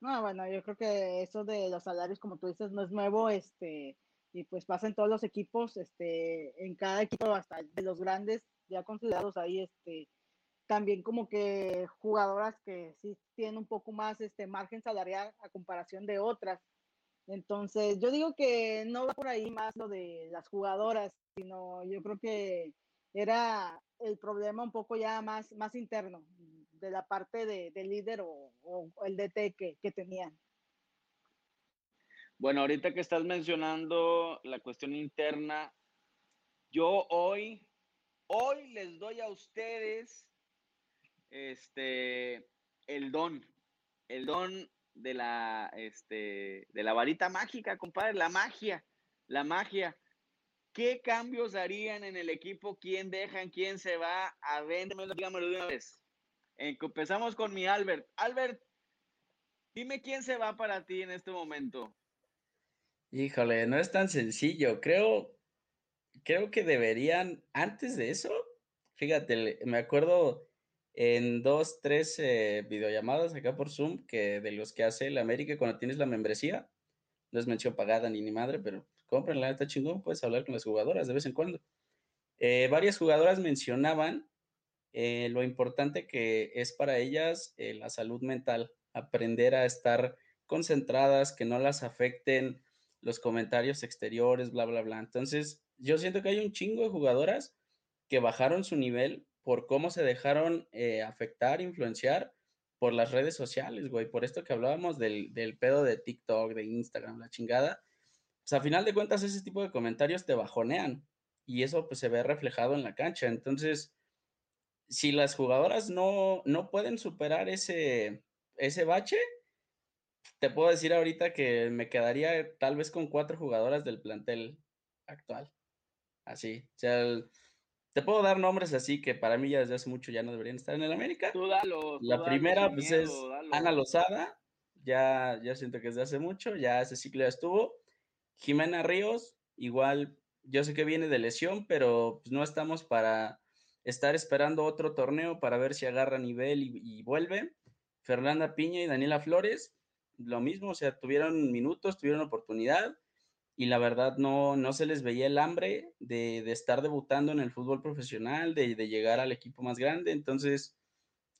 No, bueno, yo creo que eso de los salarios, como tú dices, no es nuevo, este, y pues pasa en todos los equipos, este, en cada equipo hasta de los grandes ya considerados ahí, este, también como que jugadoras que sí tienen un poco más este margen salarial a comparación de otras. Entonces, yo digo que no va por ahí más lo de las jugadoras, sino yo creo que era el problema un poco ya más, más interno de la parte de, del líder o, o, el DT que, que tenían. Bueno, ahorita que estás mencionando la cuestión interna, yo hoy, hoy les doy a ustedes este el don, el don de la este de la varita mágica, compadre, la magia, la magia. ¿Qué cambios harían en el equipo? ¿Quién dejan? ¿Quién se va? A dígamelo de una vez. Empezamos con mi Albert. Albert, dime quién se va para ti en este momento. Híjole, no es tan sencillo. Creo, creo que deberían, antes de eso, fíjate, me acuerdo en dos, tres eh, videollamadas acá por Zoom, que de los que hace el América cuando tienes la membresía, no es mención pagada ni ni madre, pero cómprenla, está chingón, puedes hablar con las jugadoras de vez en cuando. Eh, varias jugadoras mencionaban eh, lo importante que es para ellas la salud mental, aprender a estar concentradas, que no las afecten los comentarios exteriores, bla, bla, bla. Entonces, yo siento que hay un chingo de jugadoras que bajaron su nivel por cómo se dejaron eh, afectar, influenciar por las redes sociales, güey. Por esto que hablábamos del, del, pedo de TikTok, de Instagram, la chingada. Pues a final de cuentas, ese tipo de comentarios te bajonean y eso pues se ve reflejado en la cancha. Entonces, si las jugadoras no, no pueden superar ese, ese bache, te puedo decir ahorita que me quedaría tal vez con cuatro jugadoras del plantel actual. Así. O sea, te puedo dar nombres así que para mí ya desde hace mucho ya no deberían estar en el América. Tú dalo, La primera pues es Ana Lozada. Ya, ya siento que desde hace mucho, ya ese ciclo ya estuvo. Jimena Ríos, igual, yo sé que viene de lesión, pero pues no estamos para estar esperando otro torneo para ver si agarra nivel y, y vuelve. Fernanda Piña y Daniela Flores, lo mismo, o sea, tuvieron minutos, tuvieron oportunidad y la verdad no, no se les veía el hambre de, de estar debutando en el fútbol profesional, de, de llegar al equipo más grande, entonces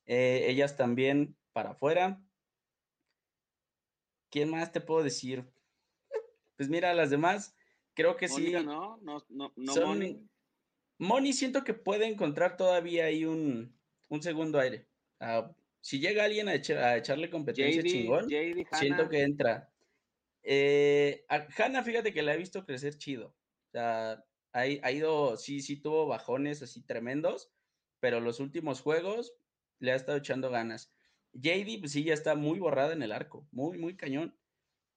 eh, ellas también para afuera. ¿Quién más te puedo decir? Pues mira, las demás, creo que sí. No, no, no, no son, Moni. siento que puede encontrar todavía ahí un, un segundo aire. Uh, si llega alguien a, echarle competencia chingón, siento que entra. Eh, a Hanna, fíjate que la he visto crecer chido. O sea, ha, ido, sí, sí tuvo bajones así tremendos, pero los últimos juegos le ha estado echando ganas. JD, pues sí, ya está muy borrada en el arco, muy, muy cañón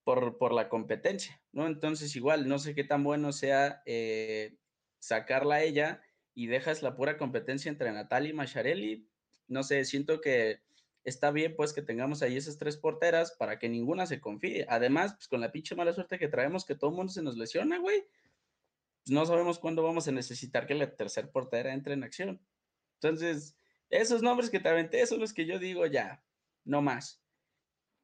por, por la competencia, ¿no? Entonces, igual, no sé qué tan bueno sea eh, sacarla a ella y dejas la pura competencia entre Natalia y Macharelli. No sé, siento que está bien pues que tengamos ahí esas tres porteras para que ninguna se confíe. Además, pues con la pinche mala suerte que traemos que todo el mundo se nos lesiona, güey. Pues no sabemos cuándo vamos a necesitar que la tercer portera entre en acción. Entonces, esos nombres que te aventé son los que yo digo ya, no más.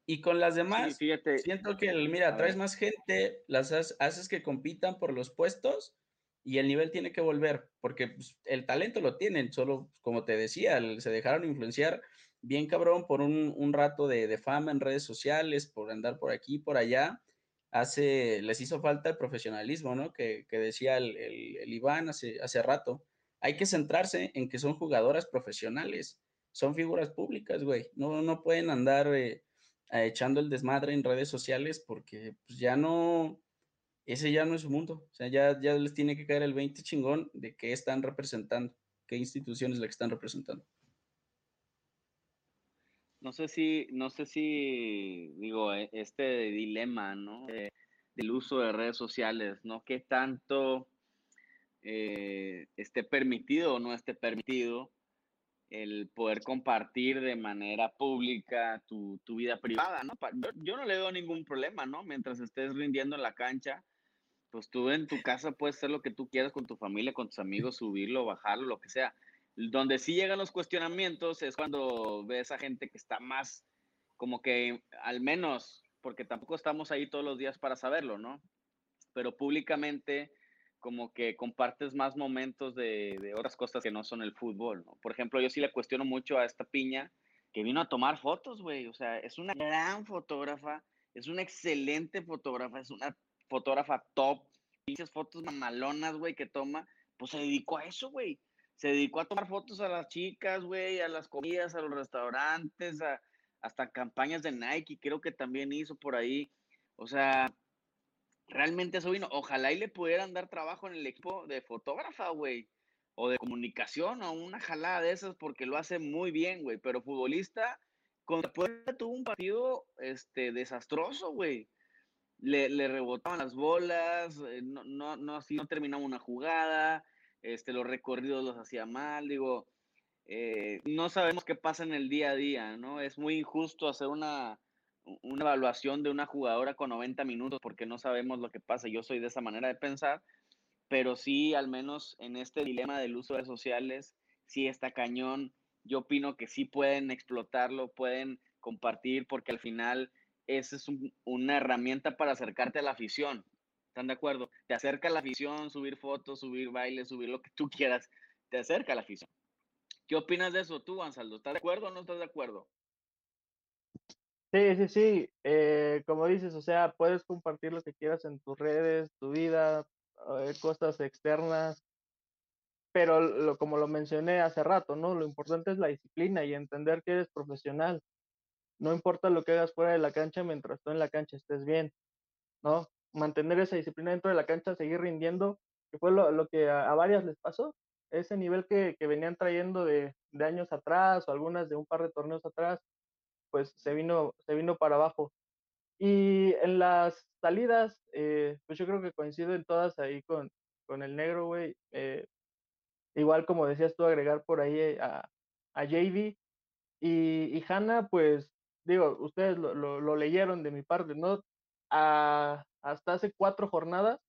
Y con las demás, siento que, mira, traes más gente, las haces que compitan por los puestos y el nivel tiene que volver, porque pues, el talento lo tienen, solo como te decía, se dejaron influenciar bien cabrón por un, rato de, fama en redes sociales, por andar por aquí, por allá. Hace, les hizo falta el profesionalismo, ¿no? Que, decía el, Iván hace, hace rato. Hay que centrarse en que son jugadoras profesionales, son figuras públicas, güey. No, no pueden andar eh, echando el desmadre en redes sociales porque pues, ya no, ese ya no es su mundo. O sea, ya, ya les tiene que caer el 20 chingón de qué están representando, qué instituciones la que están representando. No sé si, no sé si, digo, e, este dilema, ¿no? del uso de redes sociales, ¿no? ¿Qué tanto eh, esté permitido o no esté permitido el poder compartir de manera pública tu, vida privada, ¿no? Yo, no le veo ningún problema, ¿no? Mientras estés rindiendo en la cancha, pues tú en tu casa puedes hacer lo que tú quieras con tu familia, con tus amigos, subirlo, bajarlo, lo que sea. Donde sí llegan los cuestionamientos es cuando ves a gente que está más, como que al menos, porque tampoco estamos ahí todos los días para saberlo, ¿no? Pero públicamente como que compartes más momentos de, otras cosas que no son el fútbol, ¿no? Por ejemplo, yo sí le cuestiono mucho a esta piña que vino a tomar fotos, güey. O sea, es una gran fotógrafa, es una excelente fotógrafa, es una fotógrafa top, pinches fotos mamalonas, güey, que toma, pues se dedicó a eso, güey. Se dedicó a tomar fotos a las chicas, güey, a las comidas, a los restaurantes, a, hasta campañas de Nike, creo que también hizo por ahí. O sea, realmente eso vino. Ojalá y le pudieran dar trabajo en el equipo de fotógrafa, güey, o de comunicación, o una jalada de esas, porque lo hace muy bien, güey. Pero futbolista, contra Puebla tuvo un partido este, desastroso, güey le, le rebotaban las bolas, eh, no, no, no, así no terminaba una jugada, este, los recorridos los hacía mal, digo, eh, no sabemos qué pasa en el día a día, ¿no? Es muy injusto hacer una, una evaluación de una jugadora con 90 minutos porque no sabemos lo que pasa. Yo soy de esa manera de pensar, pero sí, al menos en este dilema del uso de sociales, sí está cañón. Yo opino que sí pueden explotarlo, pueden compartir, porque al final esa es una herramienta para acercarte a la afición. ¿Están de acuerdo? Te acerca la afición, subir fotos, subir bailes, subir lo que tú quieras, te acerca la afición. ¿Qué opinas de eso tú, Ansaldo? ¿Estás de acuerdo o no estás de acuerdo? Sí, sí, sí. Eh, como dices, o sea, puedes compartir lo que quieras en tus redes, tu vida, eh, cosas externas, pero como lo mencioné hace rato, ¿no? Lo importante es la disciplina y entender que eres profesional no importa lo que hagas fuera de la cancha mientras tú en la cancha estés bien, ¿no? Mantener esa disciplina dentro de la cancha, seguir rindiendo, que fue lo, que a, varias les pasó, ese nivel que, venían trayendo de, años atrás o algunas de un par de torneos atrás, pues se vino, se vino para abajo. Y en las salidas, eh, pues yo creo que coincido en todas ahí con, con el negro, güey. Eh, igual como decías tú, agregar por ahí a, a JV. Y, y Hanna, pues digo, ustedes lo, leyeron de mi parte, ¿no? Hasta hace cuatro jornadas,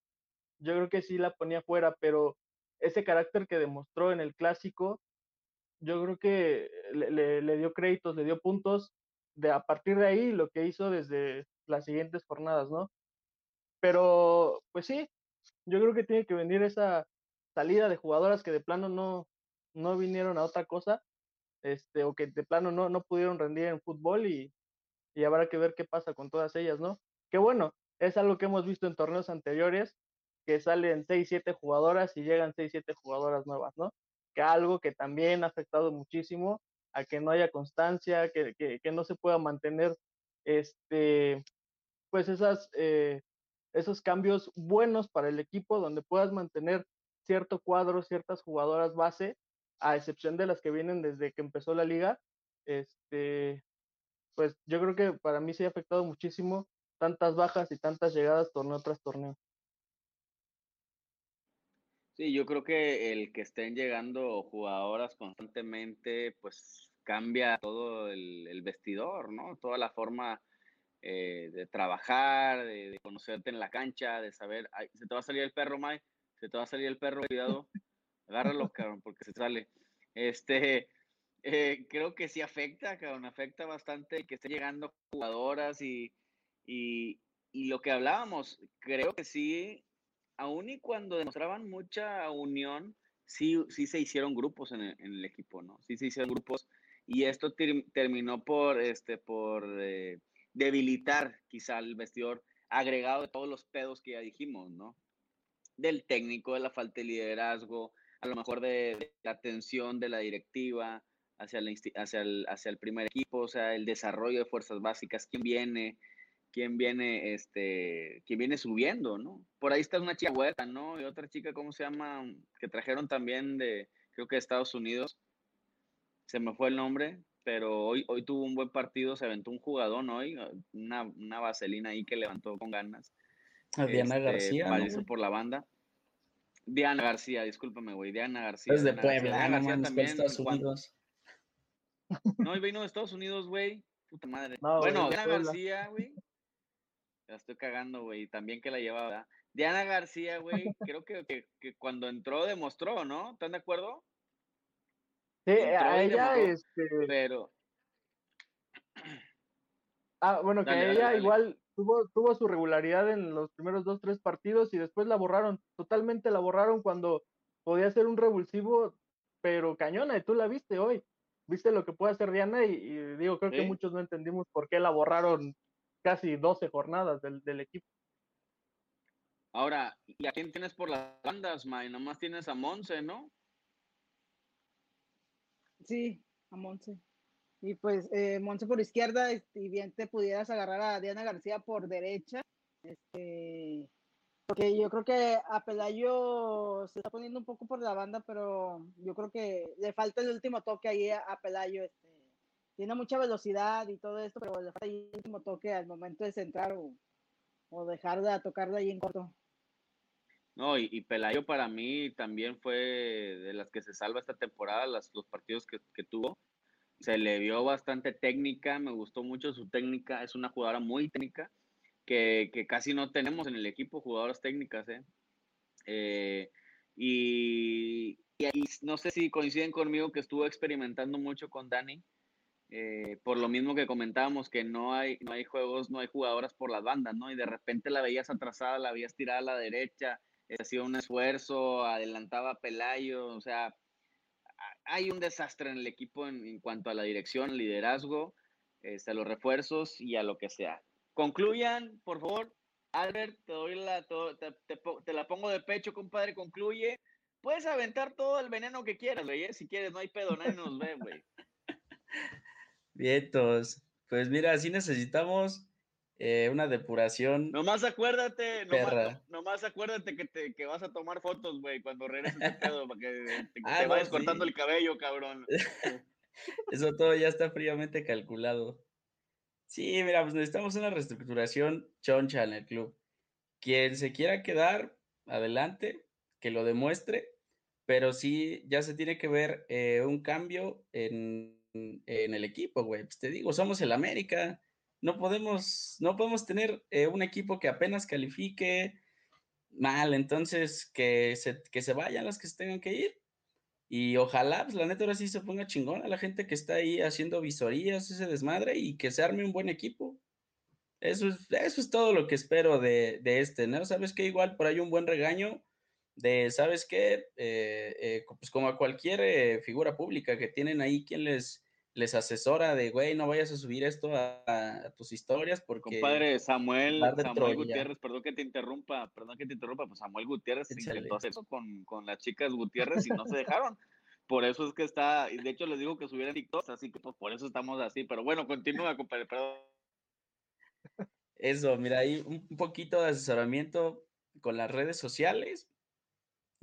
yo creo que sí la ponía fuera, pero ese carácter que demostró en el clásico, yo creo que le, dio créditos, le dio puntos de a partir de ahí lo que hizo desde las siguientes jornadas, ¿no? Pero, pues sí, yo creo que tiene que venir esa salida de jugadoras que de plano no, no vinieron a otra cosa este, o que de plano no, no pudieron rendir en fútbol y, y habrá que ver qué pasa con todas ellas, ¿no? Que bueno, es algo que hemos visto en torneos anteriores, que salen 6, 7 jugadoras y llegan 6, 7 jugadoras nuevas, ¿no? Que algo que también ha afectado muchísimo a que no haya constancia, que, que, no se pueda mantener, este, pues esas, eh, esos cambios buenos para el equipo, donde puedas mantener cierto cuadro, ciertas jugadoras base a excepción de las que vienen desde que empezó la liga, este, pues yo creo que para mí sí ha afectado muchísimo tantas bajas y tantas llegadas torneo tras torneo. Sí, yo creo que el que estén llegando jugadoras constantemente, pues cambia todo el, vestidor, ¿no? Toda la forma eh, de trabajar, de, conocerte en la cancha, de saber, se te va a salir el perro, Mike, se te va a salir el perro, cuidado, agárralo, cabrón, porque se sale. Este, eh, creo que sí afecta, cabrón, afecta bastante que esté llegando jugadoras y, y, y lo que hablábamos, creo que sí, aún y cuando demostraban mucha unión, sí, sí se hicieron grupos en el, equipo, ¿no? Sí se hicieron grupos y esto terminó por, este, por eh, debilitar quizá el vestidor agregado de todos los pedos que ya dijimos, ¿no? Del técnico, de la falta de liderazgo, a lo mejor de, la atención de la directiva hacia, hacia, el, hacia el primer equipo, o sea, el desarrollo de fuerzas básicas, quién viene, quién viene, este, quién viene subiendo, ¿no? Por ahí está una chica huerta, ¿no? Y otra chica, ¿cómo se llama? Que trajeron también de, creo que de Estados Unidos. Se me fue el nombre, pero hoy, hoy tuvo un buen partido, se aventó un jugador hoy, una, una vaselina ahí que levantó con ganas. Diana este, García. ¿no, por la banda. Diana García, discúlpame, güey. Diana García. Es de Puebla, Diana García también. Estados Unidos. No, y vino de Estados Unidos, güey. Puta madre. bueno, Diana García, güey. La estoy cagando, güey. También que la llevaba. Diana García, güey, creo que, que, cuando entró demostró, ¿no? ¿Están de acuerdo? Sí, a ella, este. Pero. Ah, bueno, que ella igual tuvo, tuvo su regularidad en los primeros dos, tres partidos y después la borraron. Totalmente la borraron cuando podía ser un revulsivo, pero cañona, y tú la viste hoy. Viste lo que puede hacer Diana y, digo, creo que muchos no entendimos por qué la borraron casi 12 jornadas del, equipo. Ahora, ¿y a quién tienes por las bandas, May? Nomás tienes a Monse, ¿no? Sí, a Monse. Y pues eh, Monse por izquierda, y bien te pudieras agarrar a Diana García por derecha. Este, porque yo creo que a Pelayo se está poniendo un poco por la banda, pero yo creo que le falta el último toque ahí a, a Pelayo. Tiene mucha velocidad y todo esto, pero el último toque al momento de centrar o, o dejar de tocarla ahí en corto. No, y, Pelayo para mí también fue de las que se salva esta temporada, los partidos que, tuvo. Se le vio bastante técnica, me gustó mucho su técnica, es una jugadora muy técnica, que, casi no tenemos en el equipo jugadoras técnicas, ¿eh? eh y, y, no sé si coinciden conmigo que estuvo experimentando mucho con Dani, eh, por lo mismo que comentábamos, que no hay, no hay juegos, no hay jugadoras por las bandas, ¿no? Y de repente la veías atrasada, la veías tirada a la derecha, hacía un esfuerzo, adelantaba a Pelayo, o sea, hay un desastre en el equipo en, cuanto a la dirección, liderazgo, este, a los refuerzos y a lo que sea. Concluyan, por favor. Albert, te doy la, te, la pongo de pecho, compadre, concluye. Puedes aventar todo el veneno que quieras, güey, ¿eh? si quieres, no hay pedo, nadie nos ve, güey. Vientos. Pues mira, sí necesitamos eh, una depuración. Nomás acuérdate, nomás, acuérdate que, te, que vas a tomar fotos, güey, cuando regreses el pedo, para que te, ah, vayas cortando el cabello, cabrón. Eso todo ya está fríamente calculado. Sí, mira, pues necesitamos una reestructuración choncha en el club. Quien se quiera quedar, adelante, que lo demuestre, pero sí ya se tiene que ver eh, un cambio en en el equipo, güey. Pues te digo, somos el América. No podemos, no podemos tener eh, un equipo que apenas califique mal. Entonces, que se, que se vayan las que se tengan que ir. Y ojalá, pues la neta ahora sí se ponga chingón a la gente que está ahí haciendo visorías, ese desmadre, y que se arme un buen equipo. Eso es, eso es todo lo que espero de, de este, ¿no? Sabes que igual por ahí un buen regaño de, ¿sabes qué? Eh, eh, pues como a cualquier figura pública que tienen ahí quien les, les asesora de, güey, no vayas a subir esto a, tus historias porque... Compadre Samuel, Samuel Gutiérrez, perdón que te interrumpa, perdón que te interrumpa, pues Samuel Gutiérrez intentó hacer eso con, con, las chicas Gutiérrez y no se dejaron. Por eso es que está, y de hecho les digo que subieran TikTok, así que pues por eso estamos así, pero bueno, continúa, compadre, perdón. Eso, mira, hay un poquito de asesoramiento con las redes sociales,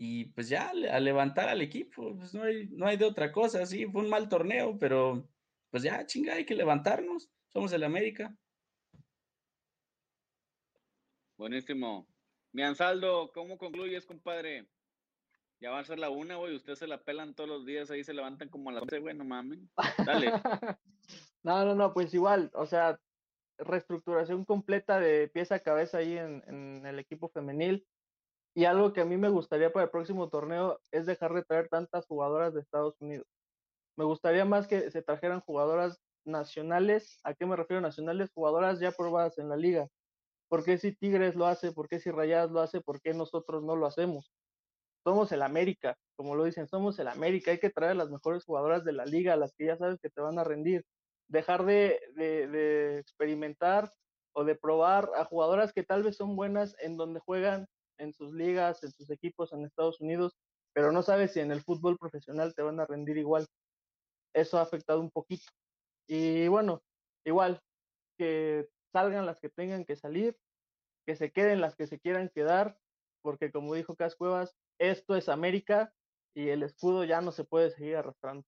y pues ya a levantar al equipo, pues no hay, no hay de otra cosa, sí, fue un mal torneo, pero pues ya chinga, hay que levantarnos, somos el América. Buenísimo. Mi Ansaldo, ¿cómo concluyes, compadre? Ya va a ser la una, güey. Ustedes se la pelan todos los días. Ahí se levantan como a las 11, güey. No mames. Dale. no, no, no. Pues igual. O sea, reestructuración completa de pieza a cabeza ahí en, en, el equipo femenil. Y algo que a mí me gustaría para el próximo torneo es dejar de traer tantas jugadoras de Estados Unidos. Me gustaría más que se trajeran jugadoras nacionales. ¿A qué me refiero nacionales? Jugadoras ya probadas en la liga. ¿Por qué si Tigres lo hace? ¿Por qué si Rayadas lo hace? ¿Por qué nosotros no lo hacemos? Somos el América, como lo dicen, somos el América. Hay que traer a las mejores jugadoras de la liga, las que ya sabes que te van a rendir. Dejar de, de experimentar o de probar a jugadoras que tal vez son buenas en donde juegan en sus ligas, en sus equipos en Estados Unidos, pero no sabes si en el fútbol profesional te van a rendir igual. Eso ha afectado un poquito. Y bueno, igual, que salgan las que tengan que salir, que se queden las que se quieran quedar, porque como dijo Cas Cuevas, esto es América y el escudo ya no se puede seguir arrastrando.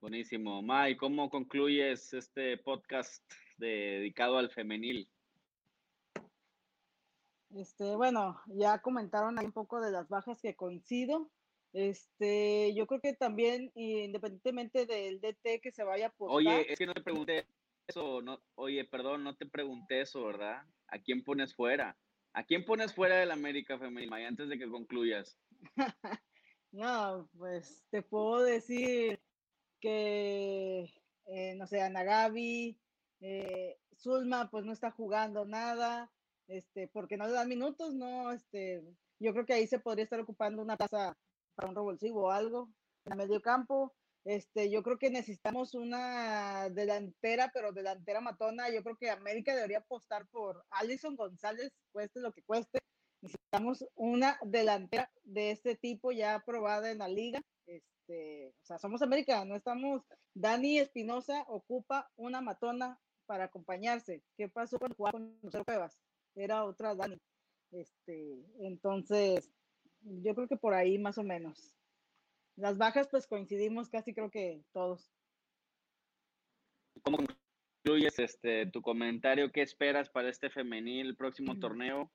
Buenísimo. May, ¿cómo concluyes este podcast dedicado al femenil? Este, bueno, ya comentaron ahí un poco de las bajas que coincido. Este, yo creo que también, independientemente del DT que se vaya postar. Oye, es que no te pregunté eso, no, oye, perdón, no te pregunté eso, ¿verdad? ¿A quién pones fuera? ¿A quién pones fuera del América Femenina? Y antes de que concluyas. no, pues te puedo decir que, eh, no sé, Anagabi, eh, Zulma, pues no está jugando nada este, porque no le dan minutos, no, este, yo creo que ahí se podría estar ocupando una plaza para un revulsivo o algo en medio campo. Este, yo creo que necesitamos una delantera, pero delantera matona. Yo creo que América debería apostar por Alison González, cueste lo que cueste. Necesitamos una delantera de este tipo ya aprobada en la liga. Este, o sea, somos América, no estamos. Dani Espinosa ocupa una matona para acompañarse. ¿Qué pasó cuando jugaba con los Cuevas? Era otra Dani. Este, entonces, yo creo que por ahí más o menos. Las bajas, pues coincidimos casi creo que todos. ¿Cómo concluyes este, tu comentario? ¿Qué esperas para este femenil, próximo torneo?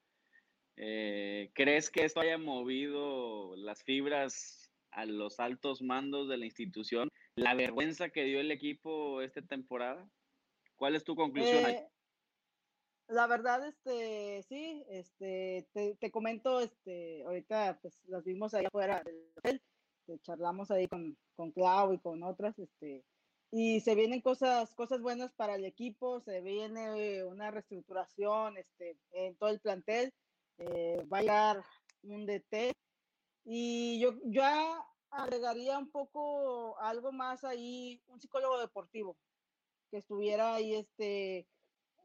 Eh, ¿Crees que esto haya movido las fibras a los altos mandos de la institución? ¿La vergüenza que dio el equipo esta temporada? ¿Cuál es tu conclusión? Eh, la verdad, este, sí, este, te, comento, este, ahorita pues las vimos ahí afuera del hotel, charlamos ahí con, con Clau y con otras, este, y se vienen cosas, cosas buenas para el equipo, se viene una reestructuración, este, en todo el plantel, eh, va a llegar un DT, y yo ya agregaría un poco algo más ahí, un psicólogo deportivo, que estuviera ahí, este,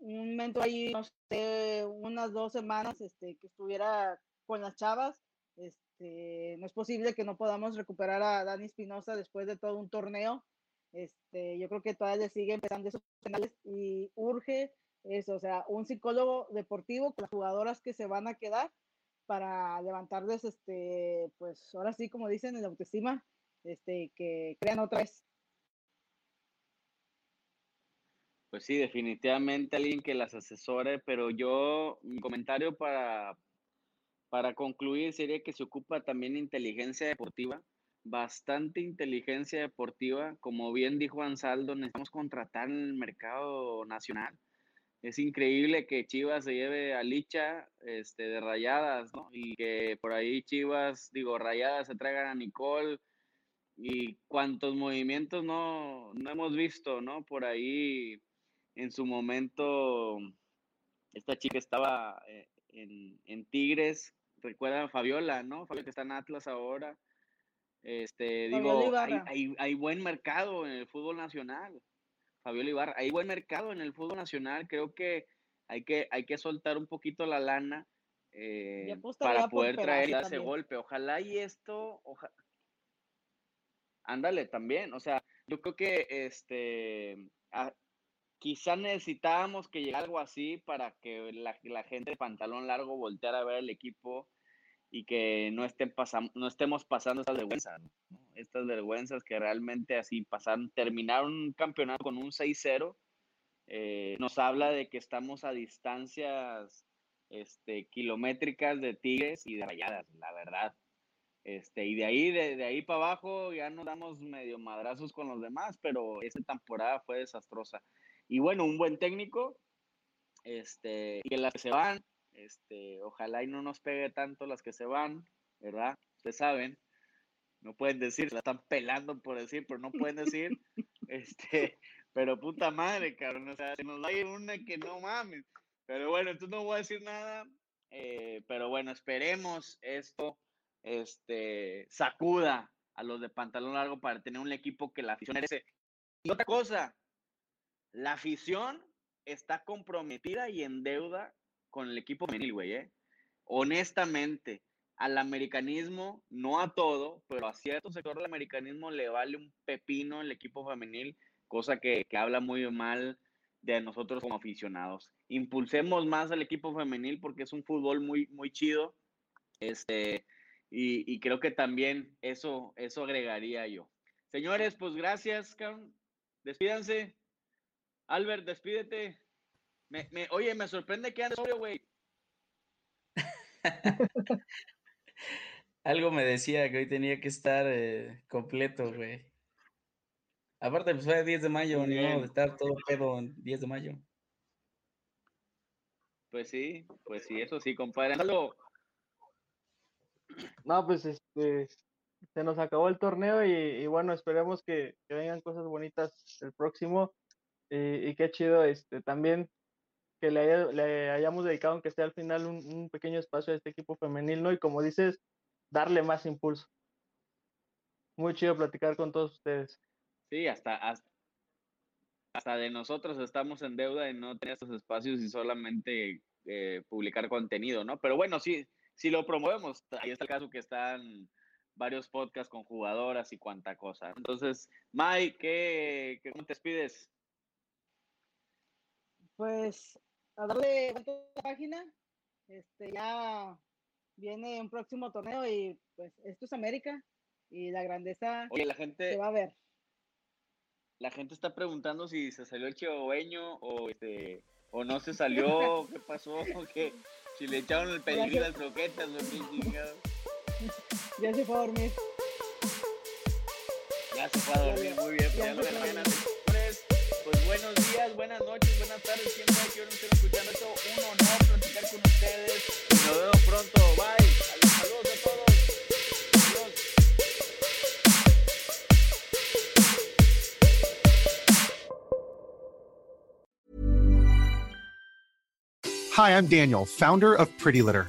un momento ahí, no sé, unas dos semanas este, que estuviera con las chavas. Este, no es posible que no podamos recuperar a Dani Espinosa después de todo un torneo. Este, yo creo que todavía le sigue empezando esos penales y urge eso, o sea, un psicólogo deportivo con las jugadoras que se van a quedar para levantarles, este, pues ahora sí, como dicen, el autoestima, este, que crean otra vez Pues sí, definitivamente alguien que las asesore, pero yo, mi comentario para, para concluir sería que se ocupa también inteligencia deportiva, bastante inteligencia deportiva. Como bien dijo Ansaldo, necesitamos contratar en el mercado nacional. Es increíble que Chivas se lleve a Licha este, de rayadas, ¿no? Y que por ahí Chivas, digo, rayadas se traigan a Nicole y cuántos movimientos no, no hemos visto, ¿no? Por ahí en su momento, esta chica estaba eh, en, Tigres, recuerda Fabiola, ¿no? Fabiola que está en Atlas ahora. Este, digo, hay, buen mercado en el fútbol nacional. Fabiola Ibarra, hay buen mercado en el fútbol nacional. Creo que hay que, hay que soltar un poquito la lana eh, para poder traer ese golpe. Ojalá y esto, ojalá. Ándale, también. O sea, yo creo que este, quizá necesitábamos que llegara algo así para que la, gente de pantalón largo volteara a ver el equipo y que no, estén no estemos pasando estas vergüenzas, estas vergüenzas que realmente así pasaron, terminaron un campeonato con un 6-0, eh, nos habla de que estamos a distancias este, kilométricas de Tigres y de Rayadas, la verdad. Este, y de ahí, de, de ahí para abajo ya nos damos medio madrazos con los demás, pero esta temporada fue desastrosa. Y bueno, un buen técnico, este, y las que se van, este, ojalá y no nos pegue tanto las que se van, ¿verdad? Ustedes saben, no pueden decir, la están pelando por decir, pero no pueden decir, este, pero puta madre, cabrón, o sea, se nos va a ir una que no mames. Pero bueno, entonces no voy a decir nada, eh, pero bueno, esperemos esto, este, sacuda a los de pantalón largo para tener un equipo que la afición merece. Y otra cosa, la afición está comprometida y en deuda con el equipo femenil, güey, ¿eh? Honestamente, al americanismo, no a todo, pero a cierto sector del americanismo le vale un pepino el equipo femenil, cosa que, que habla muy mal de nosotros como aficionados. Impulsemos más al equipo femenil porque es un fútbol muy, muy chido. Este, y, y creo que también eso, eso agregaría yo. Señores, pues gracias, cabrón. Despídanse. Albert, despídete. Me, me, oye, me sorprende que andes sobrio, güey. Algo me decía que hoy tenía que estar eh, completo, güey. Aparte, pues fue 10 de mayo, Muy ni modo bien. de estar todo pedo en 10 de mayo. Pues sí, pues sí, eso sí, compadre. Ándalo. No, pues este, se nos acabó el torneo y, y bueno, esperemos que, que vengan cosas bonitas el próximo. Y, qué chido, este, también que le, haya- hayamos dedicado, aunque sea al final, un, pequeño espacio a este equipo femenil, ¿no? Y como dices, darle más impulso. Muy chido platicar con todos ustedes. Sí, hasta, hasta, de nosotros estamos en deuda de no tener estos espacios y solamente eh, publicar contenido, ¿no? Pero bueno, sí, si lo promovemos. Ahí está el caso que están varios podcasts con jugadoras y cuanta cosa. Entonces, Mike, ¿qué, qué, ¿cómo te despides? Pues a darle vuelta a la página. Este, ya viene un próximo torneo y pues esto es América y la grandeza Oye, la se gente, va a ver. la gente está preguntando si se salió el chihuahueño o este o no se salió, qué pasó, que si le echaron el pedigrí que- al croquetas o qué chingado. Ya se fue a dormir. Ya se fue a dormir muy bien, pues Ya ya lo buenos días, buenas noches, buenas tardes, siempre que escuchando un honor platicar con ustedes. Nos vemos pronto, bye. Saludos a todos. Adiós. Hi, I'm Daniel, founder of Pretty Litter.